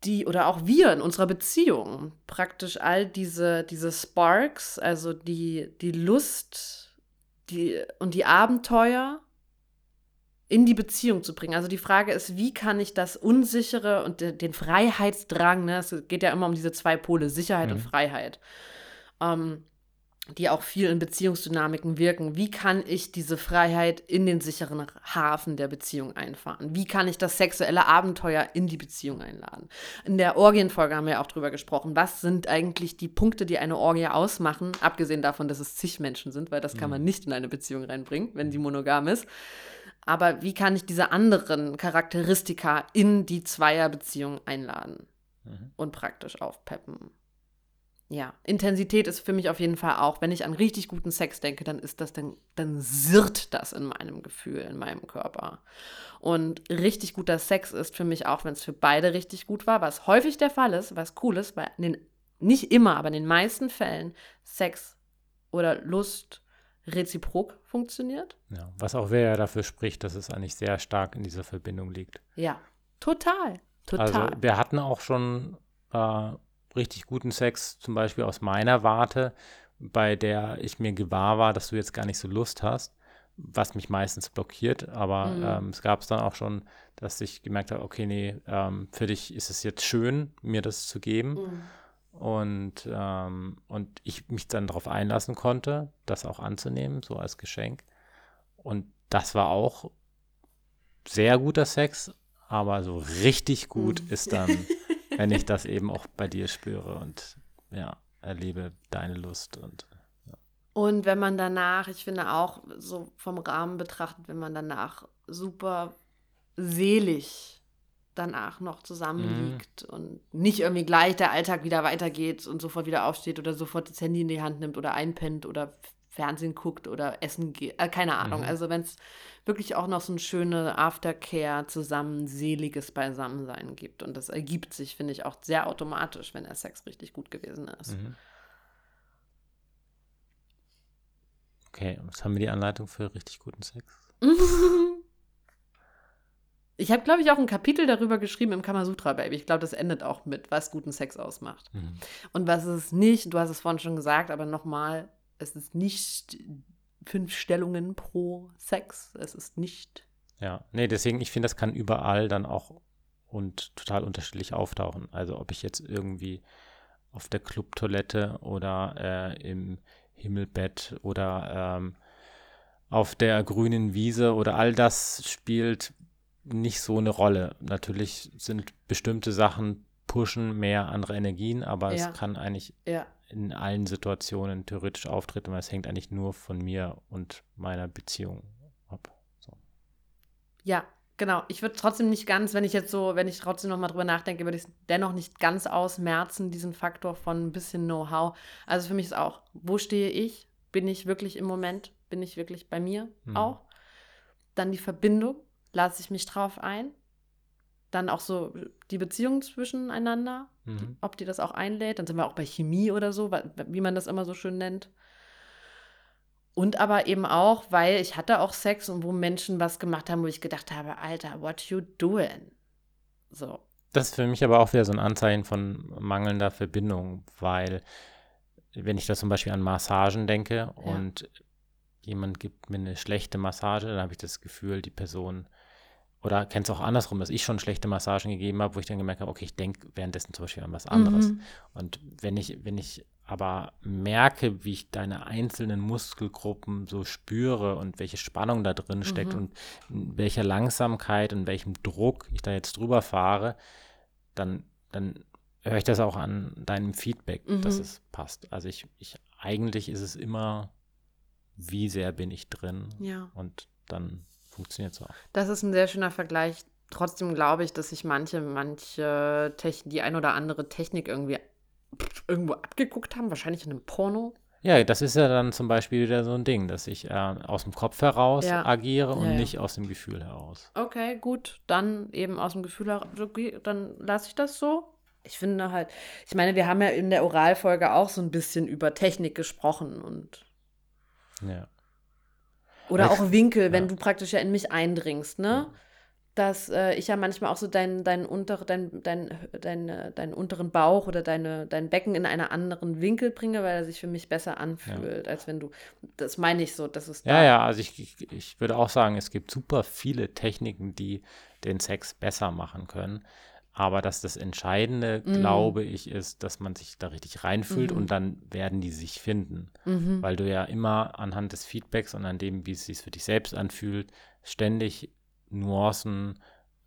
die oder auch wir in unserer Beziehung praktisch all diese, diese Sparks, also die, die Lust die, und die Abenteuer in die Beziehung zu bringen. Also die Frage ist, wie kann ich das Unsichere und de, den Freiheitsdrang, ne, es geht ja immer um diese zwei Pole, Sicherheit und Mhm. Freiheit, ähm, die auch viel in Beziehungsdynamiken wirken. Wie kann ich diese Freiheit in den sicheren Hafen der Beziehung einfahren? Wie kann ich das sexuelle Abenteuer in die Beziehung einladen? In der Orgienfolge haben wir auch drüber gesprochen. Was sind eigentlich die Punkte, die eine Orgie ausmachen? Abgesehen davon, dass es zig Menschen sind, weil das kann man nicht in eine Beziehung reinbringen, wenn sie monogam ist. Aber wie kann ich diese anderen Charakteristika in die Zweierbeziehung einladen Mhm. und praktisch aufpeppen? Ja, Intensität ist für mich auf jeden Fall auch, wenn ich an richtig guten Sex denke, dann ist das, dann, dann sirrt das in meinem Gefühl, in meinem Körper. Und richtig guter Sex ist für mich auch, wenn es für beide richtig gut war, was häufig der Fall ist, was cool ist, weil in den, nicht immer, aber in den meisten Fällen Sex oder Lust reziprok funktioniert. Ja, was auch wer ja dafür spricht, dass es eigentlich sehr stark in dieser Verbindung liegt. Ja, total, total. Also wir hatten auch schon äh, richtig guten Sex, zum Beispiel aus meiner Warte, bei der ich mir gewahr war, dass du jetzt gar nicht so Lust hast, was mich meistens blockiert. Aber Mhm. ähm, es gab es dann auch schon, dass ich gemerkt habe, okay, nee, ähm, für dich ist es jetzt schön, mir das zu geben. Mhm. Und, ähm, und ich mich dann darauf einlassen konnte, das auch anzunehmen, so als Geschenk. Und das war auch sehr guter Sex, aber so richtig gut Mhm. ist dann, wenn ich das eben auch bei dir spüre und ja, erlebe deine Lust und Und wenn man danach, ich finde auch so vom Rahmen betrachtet, wenn man danach super selig danach noch zusammenliegt und nicht irgendwie gleich der Alltag wieder weitergeht und sofort wieder aufsteht oder sofort das Handy in die Hand nimmt oder einpennt oder Fernsehen guckt oder essen geht, äh, keine Ahnung. Mhm. Also wenn es wirklich auch noch so ein schöne Aftercare zusammen seliges Beisammensein gibt und das ergibt sich, finde ich, auch sehr automatisch, wenn der Sex richtig gut gewesen ist. Mhm. Okay, und jetzt haben wir die Anleitung für richtig guten Sex. Ich habe, glaube ich, auch ein Kapitel darüber geschrieben im Kamasutra, Baby. Ich glaube, das endet auch mit, was guten Sex ausmacht. Mhm. Und was es nicht, du hast es vorhin schon gesagt, aber nochmal, es ist nicht fünf Stellungen pro Sex. Es ist nicht. Ja, nee, deswegen, ich finde, das kann überall dann auch und total unterschiedlich auftauchen. Also ob ich jetzt irgendwie auf der Clubtoilette oder äh, im Himmelbett oder ähm, auf der grünen Wiese oder all das spielt nicht so eine Rolle. Natürlich sind bestimmte Sachen pushen mehr andere Energien, aber Ja. es kann eigentlich Ja. in allen Situationen theoretisch auftreten, weil es hängt eigentlich nur von mir und meiner Beziehung ab. So. Ja, genau. Ich würde trotzdem nicht ganz, wenn ich jetzt so, wenn ich trotzdem nochmal drüber nachdenke, würde ich es dennoch nicht ganz ausmerzen, diesen Faktor von ein bisschen Know-how. Also für mich ist auch, wo stehe ich? Bin ich wirklich im Moment? Bin ich wirklich bei mir Mhm. auch? Dann die Verbindung, lasse ich mich drauf ein? Dann auch so die Beziehung zwischeneinander, Mhm. ob die das auch einlädt. Dann sind wir auch bei Chemie oder so, wie man das immer so schön nennt. Und aber eben auch, weil ich hatte auch Sex und wo Menschen was gemacht haben, wo ich gedacht habe, Alter, what you doing? So. Das ist für mich aber auch wieder so ein Anzeichen von mangelnder Verbindung, weil wenn ich da zum Beispiel an Massagen denke und jemand gibt mir eine schlechte Massage, dann habe ich das Gefühl, die Person, oder kennst du auch andersrum, dass ich schon schlechte Massagen gegeben habe, wo ich dann gemerkt habe, okay, ich denke währenddessen zum Beispiel an was anderes. Mhm. Und wenn ich, wenn ich aber merke, wie ich deine einzelnen Muskelgruppen so spüre und welche Spannung da drin steckt Mhm. und in welcher Langsamkeit und welchem Druck ich da jetzt drüber fahre, dann, dann höre ich das auch an deinem Feedback, dass Mhm. es passt. Also ich, ich, eigentlich ist es immer, wie sehr bin ich drin Ja. und dann funktioniert so. Das ist ein sehr schöner Vergleich. Trotzdem glaube ich, dass sich manche, manche Techn die ein oder andere Technik irgendwie irgendwo abgeguckt haben, wahrscheinlich in einem Porno. Ja, das ist ja dann zum Beispiel wieder so ein Ding, dass ich äh, aus dem Kopf heraus Ja. agiere und Ja, ja. nicht aus dem Gefühl heraus. Okay, gut, dann eben aus dem Gefühl heraus, dann lasse ich das so. Ich finde halt, ich meine, wir haben ja in der Oralfolge auch so ein bisschen über Technik gesprochen und Ja. Oder Ja, auch Winkel, wenn ja. du praktisch ja in mich eindringst, ne? Dass äh, ich ja manchmal auch so deinen dein unter, dein, dein, dein, äh, deinen unteren Bauch oder deine, dein Becken in einen anderen Winkel bringe, weil er sich für mich besser anfühlt, als wenn du. Das meine ich so, dass es Ja, da. ja, also ich, ich, ich würde auch sagen, es gibt super viele Techniken, die den Sex besser machen können. Aber dass das Entscheidende, Mhm. glaube ich, ist, dass man sich da richtig reinfühlt und dann werden die sich finden. Mhm. Weil du ja immer anhand des Feedbacks und an dem, wie es sich für dich selbst anfühlt, ständig Nuancen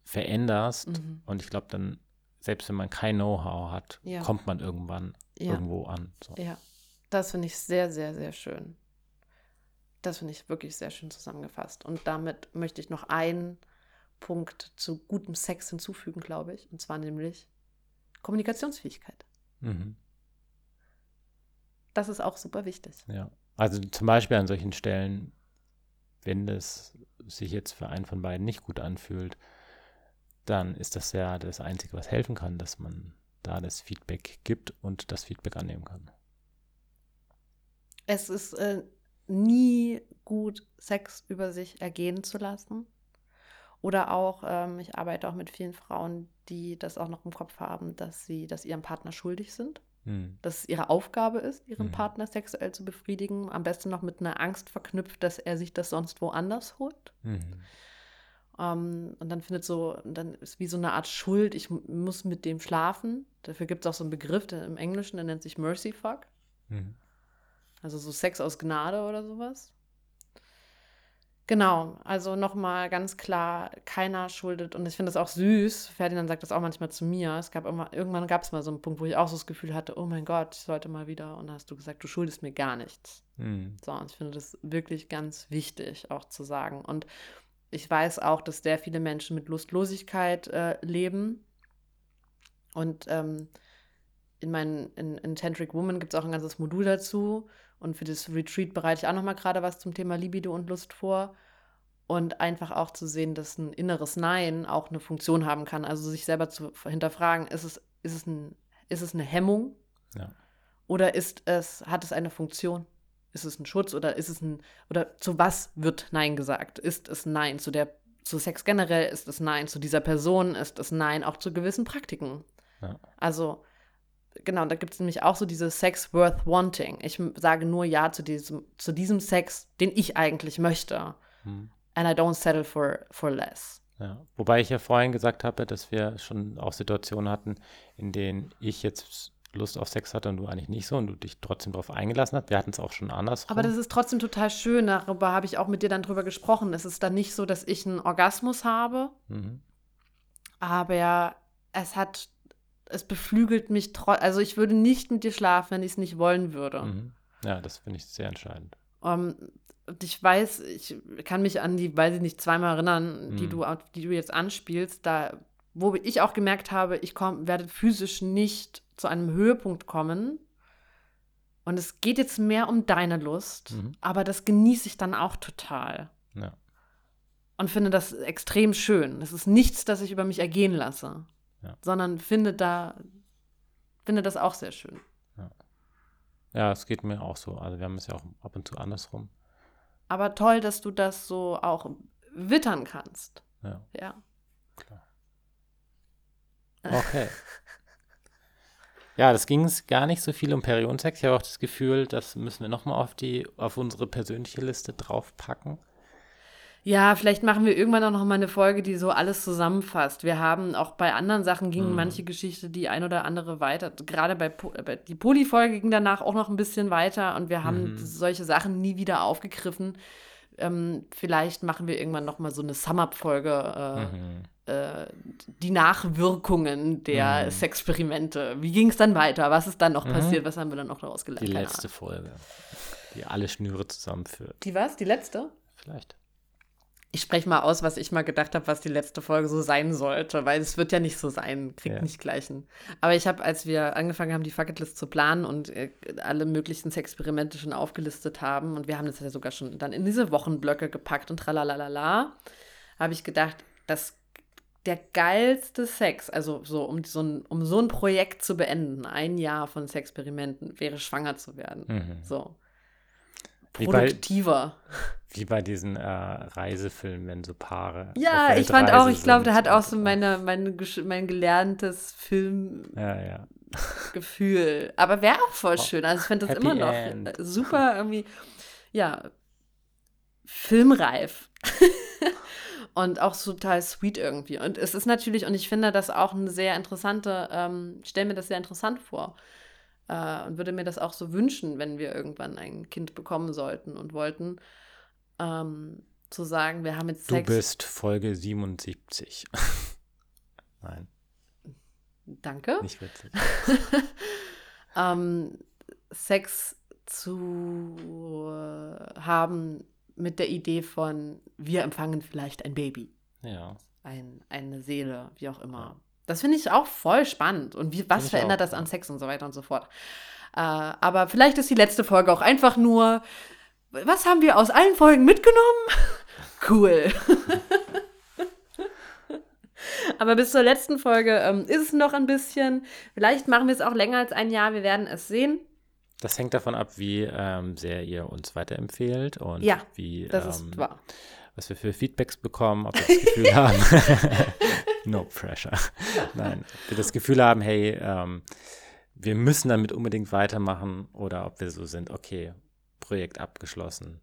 veränderst. Mhm. Und ich glaube, dann, selbst wenn man kein Know-how hat, Ja. kommt man irgendwann Ja. irgendwo an. So. Ja, das finde ich sehr, sehr, sehr schön. Das finde ich wirklich sehr schön zusammengefasst. Und damit möchte ich noch einen Punkt zu gutem Sex hinzufügen, glaube ich. Und zwar nämlich Kommunikationsfähigkeit. Mhm. Das ist auch super wichtig. Ja, also zum Beispiel an solchen Stellen, wenn das sich jetzt für einen von beiden nicht gut anfühlt, dann ist das ja das Einzige, was helfen kann, dass man da das Feedback gibt und das Feedback annehmen kann. Es ist äh, nie gut, Sex über sich ergehen zu lassen. Oder auch, ähm, ich arbeite auch mit vielen Frauen, die das auch noch im Kopf haben, dass sie das ihrem Partner schuldig sind. Hm. dass es ihre Aufgabe ist, ihren Mhm. Partner sexuell zu befriedigen. Am besten noch mit einer Angst verknüpft, dass er sich das sonst woanders holt. Mhm. Ähm, und dann findet so, dann ist wie so eine Art Schuld, ich mu- muss mit dem schlafen. Dafür gibt es auch so einen Begriff der, im Englischen, der nennt sich Mercy Fuck. Mhm. Also so Sex aus Gnade oder sowas. Genau, also nochmal ganz klar, keiner schuldet, und ich finde das auch süß, Ferdinand sagt das auch manchmal zu mir, es gab immer, irgendwann gab es mal so einen Punkt, wo ich auch so das Gefühl hatte, oh mein Gott, ich sollte mal wieder, und dann hast du gesagt, du schuldest mir gar nichts. Mhm. So, und ich finde das wirklich ganz wichtig auch zu sagen. Und ich weiß auch, dass sehr viele Menschen mit Lustlosigkeit äh, leben. Und ähm, in, meinen, in, in Tantric Woman gibt es auch ein ganzes Modul dazu. Und für das Retreat bereite ich auch noch mal gerade was zum Thema Libido und Lust vor. Und einfach auch zu sehen, dass ein inneres Nein auch eine Funktion haben kann. Also sich selber zu hinterfragen, ist es, ist es, ein, ist es eine Hemmung? Ja. Oder ist es, hat es eine Funktion? Ist es ein Schutz oder ist es ein, oder zu was wird Nein gesagt? Ist es Nein zu der, zu Sex generell? Ist es Nein zu dieser Person? Ist es Nein auch zu gewissen Praktiken? Ja. Also, genau, da gibt es nämlich auch so diese Sex worth wanting. Ich sage nur Ja zu diesem, zu diesem Sex, den ich eigentlich möchte. Mhm. And I don't settle for, for less. Ja. Wobei ich ja vorhin gesagt habe, dass wir schon auch Situationen hatten, in denen ich jetzt Lust auf Sex hatte und du eigentlich nicht so und du dich trotzdem darauf eingelassen hast. Wir hatten es auch schon andersrum. Aber das ist trotzdem total schön. Darüber habe ich auch mit dir dann drüber gesprochen. Es ist dann nicht so, dass ich einen Orgasmus habe, mhm. aber es hat, es beflügelt mich trotzdem. Also ich würde nicht mit dir schlafen, wenn ich es nicht wollen würde. Mhm. Ja, das finde ich sehr entscheidend. Ähm, und ich weiß, ich kann mich an die, weiß ich nicht, zweimal erinnern, die, Mhm. du, die du jetzt anspielst, da, wo ich auch gemerkt habe, ich komm, werde physisch nicht zu einem Höhepunkt kommen. Und es geht jetzt mehr um deine Lust, Mhm. aber das genieße ich dann auch total. Ja. Und finde das extrem schön. Es ist nichts, das ich über mich ergehen lasse, Ja. sondern finde da, finde das auch sehr schön. Ja, es geht mir auch so. Also wir haben es ja auch ab und zu andersrum. Aber toll, dass du das so auch wittern kannst. Ja, Ja. klar. Okay. Ja, das ging es gar nicht so viel um Periodensex. Ich habe auch das Gefühl, das müssen wir nochmal auf die, auf unsere persönliche Liste draufpacken. Ja, vielleicht machen wir irgendwann auch noch mal eine Folge, die so alles zusammenfasst. Wir haben auch bei anderen Sachen ging Mhm. manche Geschichte die ein oder andere weiter. Gerade bei, Po- bei die Poli-Folge ging danach auch noch ein bisschen weiter und wir haben Mhm. solche Sachen nie wieder aufgegriffen. Ähm, vielleicht machen wir irgendwann noch mal so eine Sum-Up-Folge, äh, Mhm. äh, die Nachwirkungen der Mhm. Sexperimente. Wie ging es dann weiter? Was ist dann noch Mhm. passiert? Was haben wir dann noch daraus gelernt? Die letzte. Folge, die alle Schnüre zusammenführt. Die was? Die letzte? Vielleicht. Ich spreche mal aus, was ich mal gedacht habe, was die letzte Folge so sein sollte, weil es wird ja nicht so sein, kriegt ja. nicht gleichen. Aber ich habe, als wir angefangen haben, die Fucketlist zu planen und äh, alle möglichen Experimente schon aufgelistet haben, und wir haben das ja sogar schon dann in diese Wochenblöcke gepackt und tralalala, habe ich gedacht, dass der geilste Sex, also so um, so ein, um so ein Projekt zu beenden, ein Jahr von Sexperimenten, wäre schwanger zu werden. Mhm. So produktiver. Wie bei, wie bei diesen äh, Reisefilmen, wenn so Paare. Ja, ich fand auch, ich glaube, der hat auch so meine, meine, mein gelerntes Film. Ja, ja. Gefühl. Aber wäre auch voll schön. Also ich finde das Happy immer noch End. super irgendwie, ja, filmreif. und auch so total sweet irgendwie. Und es ist natürlich, und ich finde das auch eine sehr interessante, ähm, stelle mir das sehr interessant vor. Äh, und würde mir das auch so wünschen, wenn wir irgendwann ein Kind bekommen sollten und wollten. Ähm, zu sagen, wir haben jetzt Sex. Du bist Folge 77. Nein. Danke. Nicht witzig. ähm, Sex zu haben mit der Idee von, wir empfangen vielleicht ein Baby. Ja. Ein, eine Seele, wie auch immer. Das finde ich auch voll spannend. Und wie, was verändert auch, das an Sex und so weiter und so fort. Äh, aber vielleicht ist die letzte Folge auch einfach nur, was haben wir aus allen Folgen mitgenommen? cool. aber bis zur letzten Folge ähm, ist es noch ein bisschen. Vielleicht machen wir es auch länger als ein Jahr. Wir werden es sehen. Das hängt davon ab, wie ähm, sehr ihr uns weiterempfehlt und ja, wie, das ist ähm, wahr. Was wir für Feedbacks bekommen, ob wir das Gefühl haben. no pressure. Nein, ob wir das Gefühl haben, hey, ähm, wir müssen damit unbedingt weitermachen oder ob wir so sind, okay, Projekt abgeschlossen.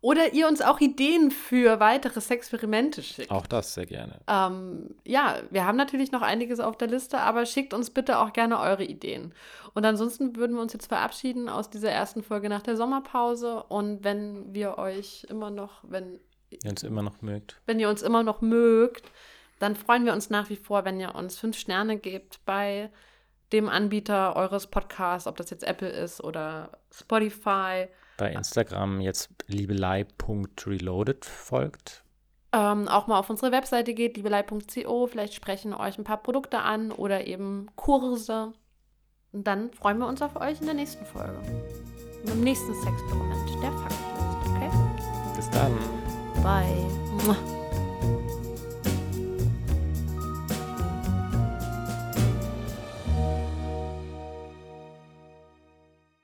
Oder ihr uns auch Ideen für weitere Sexperimente schickt. Auch das sehr gerne. Ähm, ja, wir haben natürlich noch einiges auf der Liste, aber schickt uns bitte auch gerne eure Ideen. Und ansonsten würden wir uns jetzt verabschieden aus dieser ersten Folge nach der Sommerpause. Und wenn wir euch immer noch, wenn ihr uns immer noch mögt, wenn ihr uns immer noch mögt, dann freuen wir uns nach wie vor, wenn ihr uns fünf Sterne gebt bei dem Anbieter eures Podcasts, ob das jetzt Apple ist oder Spotify. Bei Instagram jetzt liebelei.reloaded folgt. Ähm, auch mal auf unsere Webseite geht, liebelei.co. Vielleicht sprechen euch ein paar Produkte an oder eben Kurse. Und dann freuen wir uns auf euch in der nächsten Folge. Im nächsten Sexperiment, der Faktlist, okay? Bis dann. Bye.